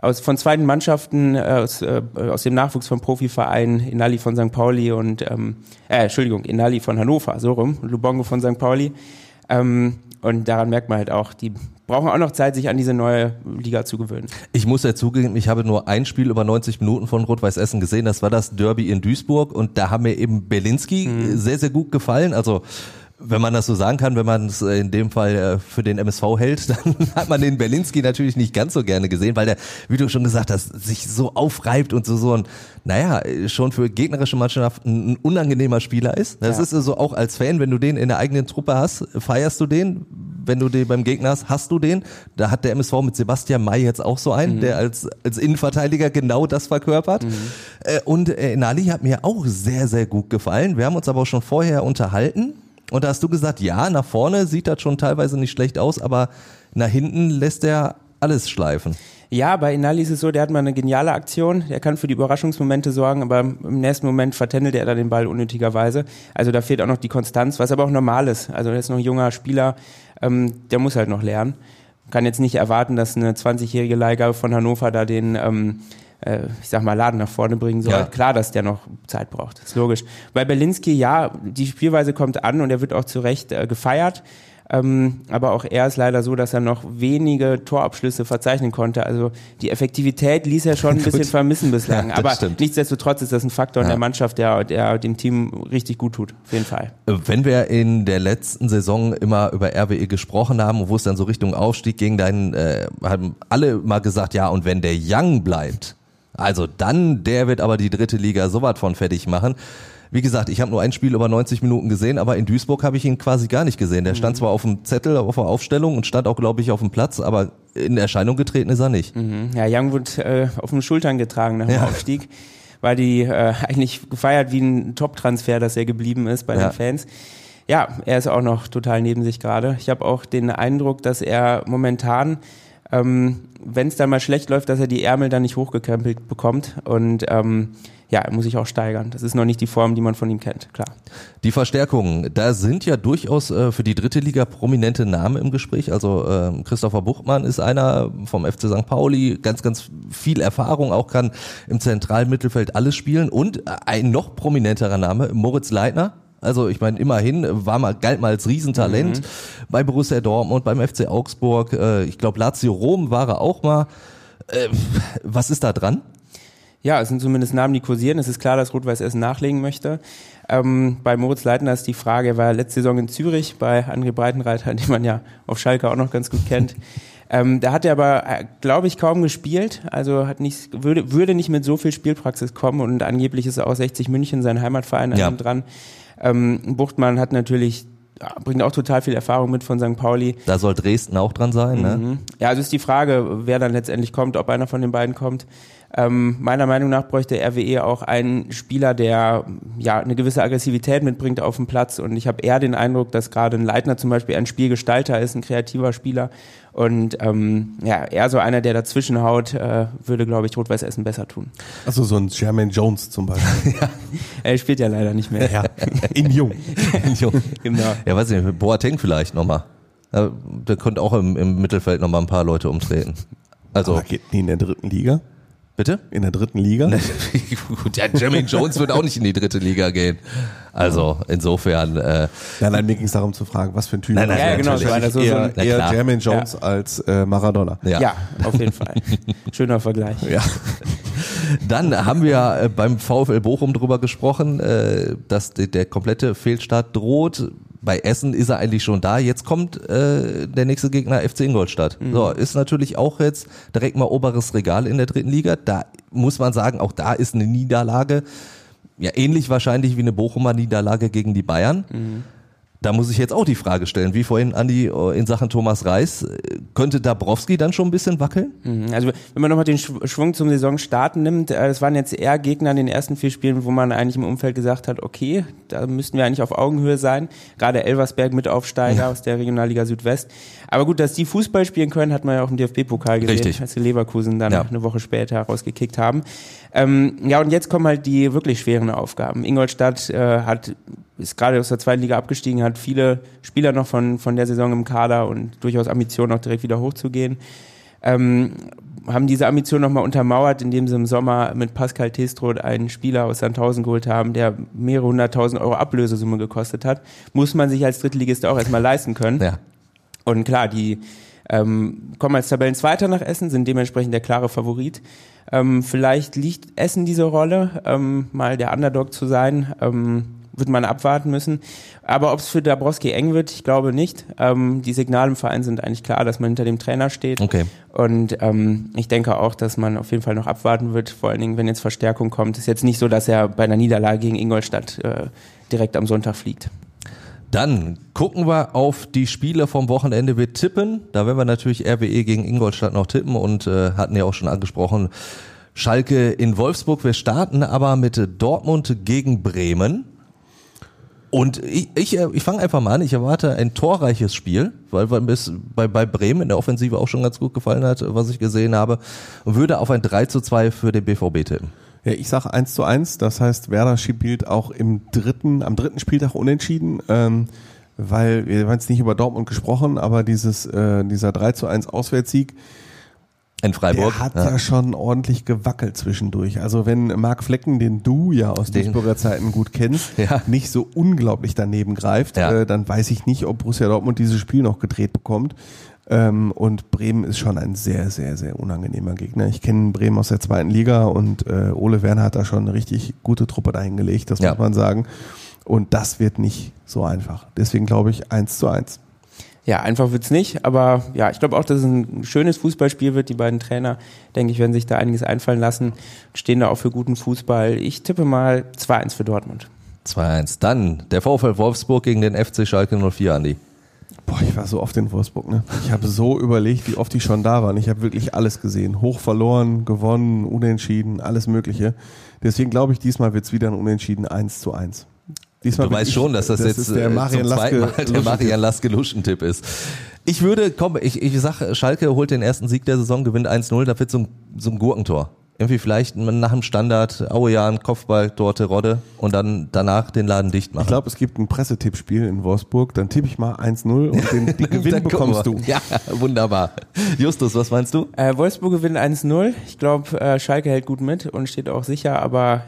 aus, von zweiten Mannschaften äh, aus, äh, aus dem Nachwuchs vom Profiverein, Inali von St. Pauli und, ähm, äh, Entschuldigung, Inali von Hannover, so rum, Lubongo von St. Pauli. Ähm, und daran merkt man halt auch, die brauchen auch noch Zeit, sich an diese neue Liga zu gewöhnen. Ich muss ja zugeben, ich habe nur ein Spiel über 90 Minuten von Rot-Weiß Essen gesehen. Das war das Derby in Duisburg und da haben mir eben Belinski mhm. sehr, sehr gut gefallen. Also wenn man das so sagen kann, wenn man es äh, in dem Fall äh, für den MSV hält, dann hat man den Berlinski natürlich nicht ganz so gerne gesehen, weil der, wie du schon gesagt hast, sich so aufreibt und so, so ein, naja, schon für gegnerische Mannschaften ein unangenehmer Spieler ist. Das ja. ist also auch als Fan, wenn du den in der eigenen Truppe hast, feierst du den. Wenn du den beim Gegner hast, hast du den. Da hat der MSV mit Sebastian May jetzt auch so einen, mhm. der als, als Innenverteidiger genau das verkörpert. Mhm. Äh, und Nali hat mir auch sehr, sehr gut gefallen. Wir haben uns aber auch schon vorher unterhalten und da hast du gesagt, ja, nach vorne sieht das schon teilweise nicht schlecht aus, aber nach hinten lässt er alles schleifen. Ja, bei Inali ist es so, der hat mal eine geniale Aktion, der kann für die Überraschungsmomente sorgen, aber im nächsten Moment vertändelt er dann den Ball unnötigerweise. Also da fehlt auch noch die Konstanz, was aber auch normal ist. Also er ist noch ein junger Spieler, ähm, der muss halt noch lernen. Kann jetzt nicht erwarten, dass eine 20-jährige Leihgabe von Hannover da den ähm, äh, ich sag mal, Laden nach vorne bringen soll. Ja. Klar, dass der noch Zeit braucht, ist logisch. Bei Berlinski, ja, die Spielweise kommt an und er wird auch zu Recht äh, gefeiert. Ähm, aber auch er ist leider so, dass er noch wenige Torabschlüsse verzeichnen konnte. Also die Effektivität ließ er schon ein bisschen vermissen bislang. Ja, aber stimmt. nichtsdestotrotz ist das ein Faktor in der Mannschaft, der, der dem Team richtig gut tut. Auf jeden Fall. Wenn wir in der letzten Saison immer über RWE gesprochen haben, wo es dann so Richtung Aufstieg ging, dann äh, haben alle mal gesagt, ja, und wenn der Young bleibt, also dann, der wird aber die dritte Liga so was von fertig machen. Wie gesagt, ich habe nur ein Spiel über 90 Minuten gesehen, aber in Duisburg habe ich ihn quasi gar nicht gesehen. Der stand mhm. zwar auf dem Zettel, auf der Aufstellung und stand auch, glaube ich, auf dem Platz, aber in Erscheinung getreten ist er nicht. Mhm. Ja, Young wird äh, auf den Schultern getragen nach dem ja. Aufstieg. war die äh, eigentlich gefeiert wie ein Top-Transfer, dass er geblieben ist bei ja. den Fans. Ja, er ist auch noch total neben sich gerade. Ich habe auch den Eindruck, dass er momentan ähm, wenn es dann mal schlecht läuft, dass er die Ärmel dann nicht hochgekrempelt bekommt. Und ähm, ja, er muss sich auch steigern. Das ist noch nicht die Form, die man von ihm kennt, klar. Die Verstärkungen, da sind ja durchaus äh, für die dritte Liga prominente Namen im Gespräch. Also äh, Christopher Buchmann ist einer vom FC St. Pauli, ganz, ganz viel Erfahrung, auch kann im zentralen Mittelfeld alles spielen. Und ein noch prominenterer Name, Moritz Leitner, also ich meine, immerhin war mal, galt mal als Riesentalent mhm. bei Borussia Dortmund, beim FC Augsburg. Äh, ich glaube, Lazio Rom war er auch mal. Äh, was ist da dran? Ja, es sind zumindest Namen, die kursieren. Es ist klar, dass Rot-Weiß Essen nachlegen möchte. Ähm, bei Moritz Leitner ist die Frage, er war letzte Saison in Zürich bei André Breitenreiter, den man ja auf Schalke auch noch ganz gut kennt. Ähm, da hat er aber, äh, glaube ich, kaum gespielt. Also hat nicht, würde, würde nicht mit so viel Spielpraxis kommen und angeblich ist er auch 60 München, sein Heimatverein, an ja. dran. Ähm, Buchtmann hat natürlich bringt auch total viel Erfahrung mit von St. Pauli. Da soll Dresden auch dran sein, ne? Mhm. Ja, also ist die Frage, wer dann letztendlich kommt, ob einer von den beiden kommt. Ähm, meiner Meinung nach bräuchte RWE auch einen Spieler, der ja eine gewisse Aggressivität mitbringt auf dem Platz. Und ich habe eher den Eindruck, dass gerade ein Leitner zum Beispiel ein Spielgestalter ist, ein kreativer Spieler. Und ähm, ja, eher so einer, der dazwischen haut, äh, würde, glaube ich, Rot-Weiß Essen besser tun. Also so ein Jermaine Jones zum Beispiel. ja, er spielt ja leider nicht mehr. Ja, in Jung. in Jung. Genau. Ja, weiß ich nicht, Boateng vielleicht nochmal. Der könnte auch im, im Mittelfeld nochmal ein paar Leute umtreten. Also, Aber geht nie in der dritten Liga? Bitte? In der dritten Liga? Gut, ja, Jermaine Jones wird auch nicht in die dritte Liga gehen. Also insofern. Äh, nein, nein, mir ging es darum zu fragen, was für ein Typ. Nein, nein, ja, genau. So eher, so eher, eher Jermaine Jones ja. als äh, Maradona. Ja. ja, auf jeden Fall. Schöner Vergleich. Ja. Dann haben wir äh, beim VfL Bochum drüber gesprochen, äh, dass der komplette Fehlstart droht bei Essen ist er eigentlich schon da. Jetzt kommt äh, der nächste Gegner FC Ingolstadt. Mhm. So, ist natürlich auch jetzt direkt mal oberes Regal in der dritten Liga. Da muss man sagen, auch da ist eine Niederlage ja ähnlich wahrscheinlich wie eine Bochumer Niederlage gegen die Bayern. Mhm. Da muss ich jetzt auch die Frage stellen, wie vorhin Andi äh, in Sachen Thomas Reis, könnte Dabrowski dann schon ein bisschen wackeln? Mhm. Also wenn man nochmal den Schwung zum Saisonstarten nimmt, äh, es waren jetzt eher Gegner in den ersten vier Spielen, wo man eigentlich im Umfeld gesagt hat, okay, da müssten wir eigentlich auf Augenhöhe sein. Gerade Elversberg mit Aufsteiger ja. aus der Regionalliga Südwest. Aber gut, dass die Fußball spielen können, hat man ja auch im DFB-Pokal gesehen, Richtig. als die Leverkusen dann ja. eine Woche später rausgekickt haben. Ähm, ja, und jetzt kommen halt die wirklich schweren Aufgaben. Ingolstadt äh, hat ist gerade aus der zweiten Liga abgestiegen, hat viele Spieler noch von, von der Saison im Kader und durchaus Ambitionen auch direkt wieder hochzugehen. Ähm, haben diese Ambition nochmal untermauert, indem sie im Sommer mit Pascal Testroth einen Spieler aus Sandhausen geholt haben, der mehrere hunderttausend Euro Ablösesumme gekostet hat. Muss man sich als Drittligist auch erstmal leisten können. Ja. Und klar, die ähm, kommen als Tabellenzweiter nach Essen, sind dementsprechend der klare Favorit. Ähm, vielleicht liegt Essen diese Rolle, ähm, mal der Underdog zu sein. Ähm, wird man abwarten müssen. Aber ob es für Dabrowski eng wird, ich glaube nicht. Ähm, die Signale im Verein sind eigentlich klar, dass man hinter dem Trainer steht. Okay. Und ähm, ich denke auch, dass man auf jeden Fall noch abwarten wird, vor allen Dingen, wenn jetzt Verstärkung kommt. Ist jetzt nicht so, dass er bei einer Niederlage gegen Ingolstadt äh, direkt am Sonntag fliegt. Dann gucken wir auf die Spiele vom Wochenende. Wir tippen. Da werden wir natürlich RWE gegen Ingolstadt noch tippen und äh, hatten ja auch schon angesprochen, Schalke in Wolfsburg. Wir starten aber mit Dortmund gegen Bremen. Und ich, ich, ich fange einfach mal an. Ich erwarte ein torreiches Spiel, weil, weil mir es bei, bei Bremen in der Offensive auch schon ganz gut gefallen hat, was ich gesehen habe. Und würde auf ein 3 zu 2 für den BVB tippen. Ja, ich sage 1 zu 1. Das heißt, Werder spielt auch im dritten, am dritten Spieltag unentschieden. Ähm, weil wir haben jetzt nicht über Dortmund gesprochen, aber dieses, äh, dieser 3 zu 1 Auswärtssieg, in Freiburg. Der hat ja. ja. schon ordentlich gewackelt zwischendurch. Also wenn Marc Flecken, den du ja aus den Duisburger Zeiten gut kennst, ja. nicht so unglaublich daneben greift, ja. äh, dann weiß ich nicht, ob Borussia Dortmund dieses Spiel noch gedreht bekommt. Ähm, und Bremen ist schon ein sehr, sehr, sehr unangenehmer Gegner. Ich kenne Bremen aus der zweiten Liga und äh, Ole Werner hat da schon eine richtig gute Truppe dahingelegt, das muss man sagen. Und das wird nicht so einfach. Deswegen glaube ich eins zu eins. Ja, einfach wird's nicht, aber ja, ich glaube auch, dass es ein schönes Fußballspiel wird. Die beiden Trainer, denke ich, werden sich da einiges einfallen lassen, stehen da auch für guten Fußball. Ich tippe mal 2-1 für Dortmund. 2-1. Dann der VfL Wolfsburg gegen den FC Schalke 04, Andi. Boah, ich war so oft in Wolfsburg, ne? Ich habe so überlegt, wie oft ich schon da war. Und ich habe wirklich alles gesehen. Hoch verloren, gewonnen, unentschieden, alles Mögliche. Deswegen glaube ich, diesmal wird es wieder ein Unentschieden 1 zu 1. Diesmal du weißt schon, dass das, das jetzt der Marian zum zweiten Mal der Marian Laske Luschentipp ist. Ich würde, komm, ich, ich sag, Schalke holt den ersten Sieg der Saison, gewinnt 1-0, da wird so ein, so ein Gurkentor. Irgendwie vielleicht nach dem Standard, Auejan, Kopfball, Torte, Rodde und dann danach den Laden dicht machen. Ich glaube, es gibt ein Pressetippspiel in Wolfsburg, dann tippe ich mal 1-0 und den, den Gewinn bekommst du. Ja, wunderbar. Justus, was meinst du? Äh, Wolfsburg gewinnt 1-0. Ich glaube, äh, Schalke hält gut mit und steht auch sicher, aber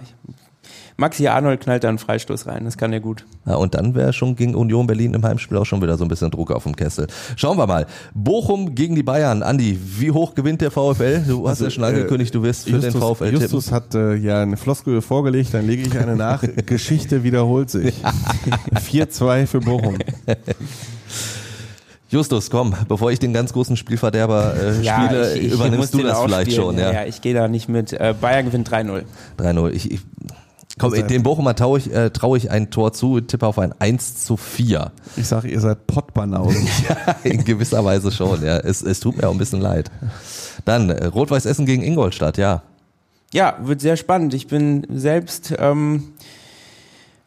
Maxi Arnold knallt da einen Freistoß rein, das kann er gut. Ja, und dann wäre schon gegen Union Berlin im Heimspiel auch schon wieder so ein bisschen Druck auf dem Kessel. Schauen wir mal. Bochum gegen die Bayern. Andi, wie hoch gewinnt der VfL? Du hast also, ja schon angekündigt, du wirst für Justus, den VfL tippen. Justus hat äh, ja eine Floskel vorgelegt, dann lege ich eine nach. Geschichte wiederholt sich. 4-2 für Bochum. Justus, komm, bevor ich den ganz großen Spielverderber äh, ja, spiele, ich, ich übernimmst du das vielleicht spielen. schon. Ja. ja, ich gehe da nicht mit. Äh, Bayern gewinnt 3-0. 3-0. Ich, ich Komm, den Bochumer traue ich, äh, trau ich ein Tor zu, tippe auf ein 1 zu 4. Ich sage, ihr seid Pottbanausen. ja, in gewisser Weise schon, ja. Es, es tut mir auch ein bisschen leid. Dann, äh, Rot-Weiß Essen gegen Ingolstadt, ja. Ja, wird sehr spannend. Ich bin selbst, ähm,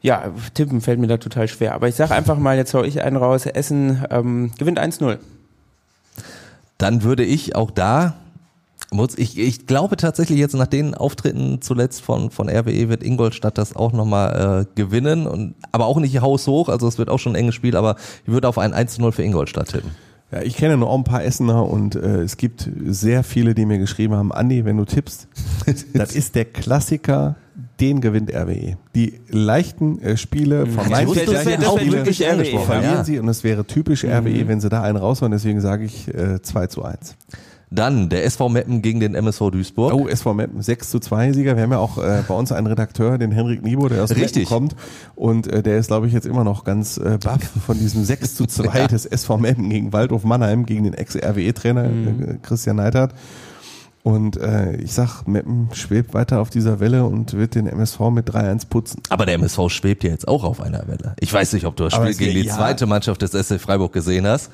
ja, tippen fällt mir da total schwer. Aber ich sage einfach mal, jetzt hau ich einen raus, Essen ähm, gewinnt 1-0. Dann würde ich auch da muss ich, ich glaube tatsächlich jetzt nach den Auftritten zuletzt von, von RWE wird Ingolstadt das auch nochmal äh, gewinnen und aber auch nicht haushoch, also es wird auch schon ein enges Spiel, aber ich würde auf ein 1-0 für Ingolstadt tippen. Ja, ich kenne nur auch ein paar Essener und äh, es gibt sehr viele, die mir geschrieben haben, Andi, wenn du tippst, das ist der Klassiker, den gewinnt RWE. Die leichten äh, Spiele von Mainz auch wirklich RWE. verlieren ja. sie und es wäre typisch RWE, mhm. wenn sie da einen raushauen, deswegen sage ich äh, 2 zu 1. Dann der SV Meppen gegen den MSV Duisburg. Oh, SV Meppen, 6 zu 2 Sieger. Wir haben ja auch äh, bei uns einen Redakteur, den Henrik Niebo, der aus Richtig. Meppen kommt. Und äh, der ist, glaube ich, jetzt immer noch ganz äh, baff von diesem 6 zu 2 des SV Meppen gegen Waldhof Mannheim, gegen den Ex-RWE-Trainer mhm. äh, Christian Neidhardt. Und äh, ich sag, Meppen schwebt weiter auf dieser Welle und wird den MSV mit 3-1 putzen. Aber der MSV schwebt ja jetzt auch auf einer Welle. Ich weiß nicht, ob du das Spiel gegen die ja. zweite Mannschaft des SC Freiburg gesehen hast.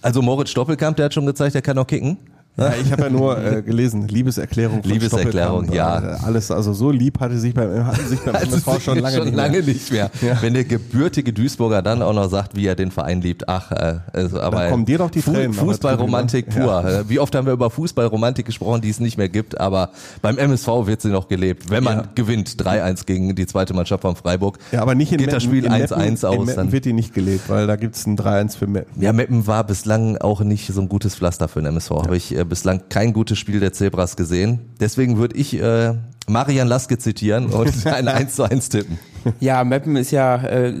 Also Moritz Stoppelkamp, der hat schon gezeigt, der kann auch kicken. Ja, ich habe ja nur äh, gelesen, Liebeserklärung. Von Liebeserklärung, ja. Alles, also so lieb hatte sich beim, sich beim also MSV schon lange, schon nicht, lange mehr. nicht mehr. Ja. Wenn der gebürtige Duisburger dann auch noch sagt, wie er den Verein liebt, ach, äh, also, aber dann kommen dir doch die Fu Tränen. Fußballromantik pur. Ja. Wie oft haben wir über Fußballromantik gesprochen, die es nicht mehr gibt, aber beim MSV wird sie noch gelebt. Wenn man gewinnt, 3-1 gegen die zweite Mannschaft von Freiburg. Ja, aber nicht in geht Meppen, das Spiel 1-1 aus. In Meppen dann wird die nicht gelebt, weil da gibt's ein 3-1 für Meppen. Ja, Meppen war bislang auch nicht so ein gutes Pflaster für den MSV. Habe ich äh, bislang kein gutes Spiel der Zebras gesehen. Deswegen würde ich äh, Marian Laske zitieren und ein 1 zu 1 tippen. Ja, Meppen ist ja, äh,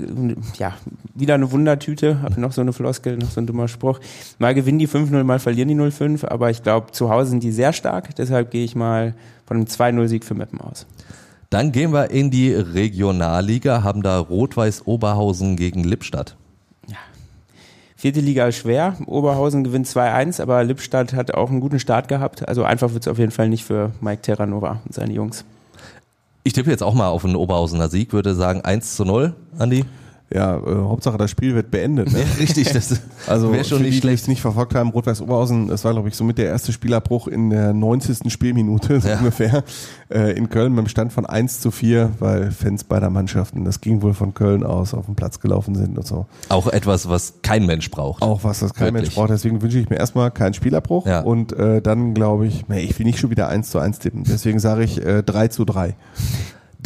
ja wieder eine Wundertüte. Hab noch so eine Floskel, noch so ein dummer Spruch. Mal gewinnen die 5-0, mal verlieren die 0-5, aber ich glaube, zu Hause sind die sehr stark. Deshalb gehe ich mal von einem 2-0-Sieg für Meppen aus. Dann gehen wir in die Regionalliga, haben da Rot-Weiß Oberhausen gegen Lippstadt. Vierte Liga ist schwer. Oberhausen gewinnt 2-1, aber Lippstadt hat auch einen guten Start gehabt. Also einfach wird es auf jeden Fall nicht für Mike Terranova und seine Jungs. Ich tippe jetzt auch mal auf einen Oberhausener Sieg, würde sagen 1 zu 0, Andi ja, äh, Hauptsache das Spiel wird beendet. Ne? Ja, richtig, das also wäre schon nicht schlecht. nicht verfolgt haben, Rot-Weiß Oberhausen, das war glaube ich somit der erste Spielabbruch in der 90. Spielminute so ja. ungefähr äh, in Köln beim Stand von 1 zu 4, weil Fans beider Mannschaften, das ging wohl von Köln aus, auf den Platz gelaufen sind und so. Auch etwas, was kein Mensch braucht. Auch was, was kein Wirklich. Mensch braucht, deswegen wünsche ich mir erstmal keinen Spielabbruch ja. und äh, dann glaube ich, nee, ich will nicht schon wieder 1 zu 1 tippen, deswegen sage ich äh, 3 zu 3.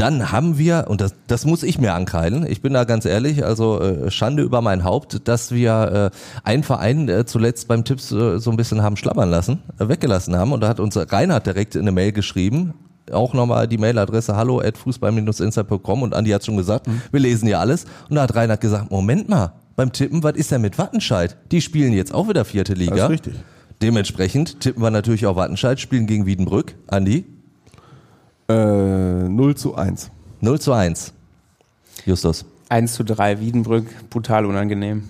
Dann haben wir, und das, das muss ich mir ankreiden, ich bin da ganz ehrlich, also äh, Schande über mein Haupt, dass wir äh, einen Verein äh, zuletzt beim Tipps äh, so ein bisschen haben schlabbern lassen, äh, weggelassen haben. Und da hat uns Reinhard direkt in eine Mail geschrieben, auch nochmal die Mailadresse hallo at fußball-insight.com und Andi hat schon gesagt, mhm. wir lesen ja alles. Und da hat Reinhard gesagt, Moment mal, beim Tippen, was ist denn mit Wattenscheid? Die spielen jetzt auch wieder vierte Liga. Das ist richtig. Dementsprechend tippen wir natürlich auch Wattenscheid, spielen gegen Wiedenbrück. Andi? Äh, 0 zu 1. 0 zu 1. Justus. 1 zu 3. Wiedenbrück, brutal unangenehm.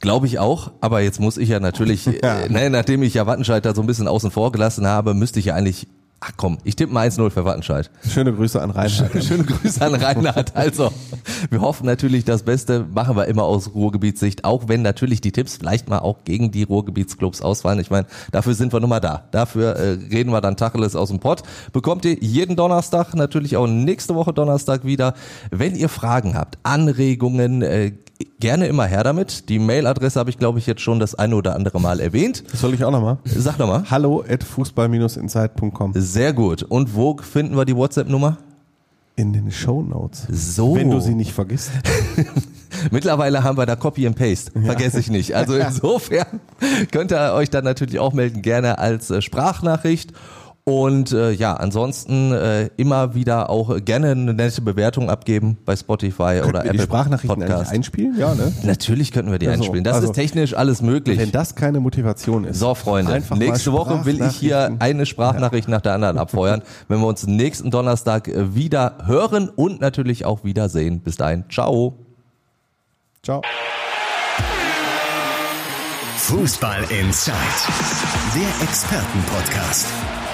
Glaube ich auch, aber jetzt muss ich ja natürlich, ja. Äh, ne, nachdem ich ja Wattenscheid da so ein bisschen außen vor gelassen habe, müsste ich ja eigentlich Ach komm, ich tippe mal 1-0 für Wattenscheid. Schöne Grüße an Reinhard. Schöne Grüße an Reinhard. Also, Wir hoffen natürlich das Beste, machen wir immer aus Ruhrgebietssicht, auch wenn natürlich die Tipps vielleicht mal auch gegen die Ruhrgebietsclubs ausfallen. Ich meine, dafür sind wir nun mal da. Dafür äh, reden wir dann Tacheles aus dem Pott. Bekommt ihr jeden Donnerstag, natürlich auch nächste Woche Donnerstag wieder. Wenn ihr Fragen habt, Anregungen, äh, gerne immer her damit. Die Mailadresse habe ich, glaube ich, jetzt schon das eine oder andere Mal erwähnt. Das soll ich auch nochmal? Sag nochmal. Hallo at fußball-insight.com. Sehr gut. Und wo finden wir die WhatsApp-Nummer? In den Show Notes. So. Wenn du sie nicht vergisst. Mittlerweile haben wir da Copy and Paste. Vergesse ich nicht. Also insofern könnt ihr euch dann natürlich auch melden, gerne als äh, Sprachnachricht. Und äh, ja, ansonsten äh, immer wieder auch gerne eine nette Bewertung abgeben bei Spotify Könnten oder wir Apple die Sprachnachrichten Podcast. eigentlich einspielen? Ja, ne? Natürlich könnten wir die Ja, so. einspielen. Das Also, ist technisch alles möglich. Wenn das keine Motivation ist. So, Freunde, Einfach nächste Woche will ich hier eine Sprachnachricht nach der anderen abfeuern, wenn wir uns nächsten Donnerstag äh, wieder hören und natürlich auch wiedersehen. Bis dahin, ciao. Ciao. Fußball Inside, der Expertenpodcast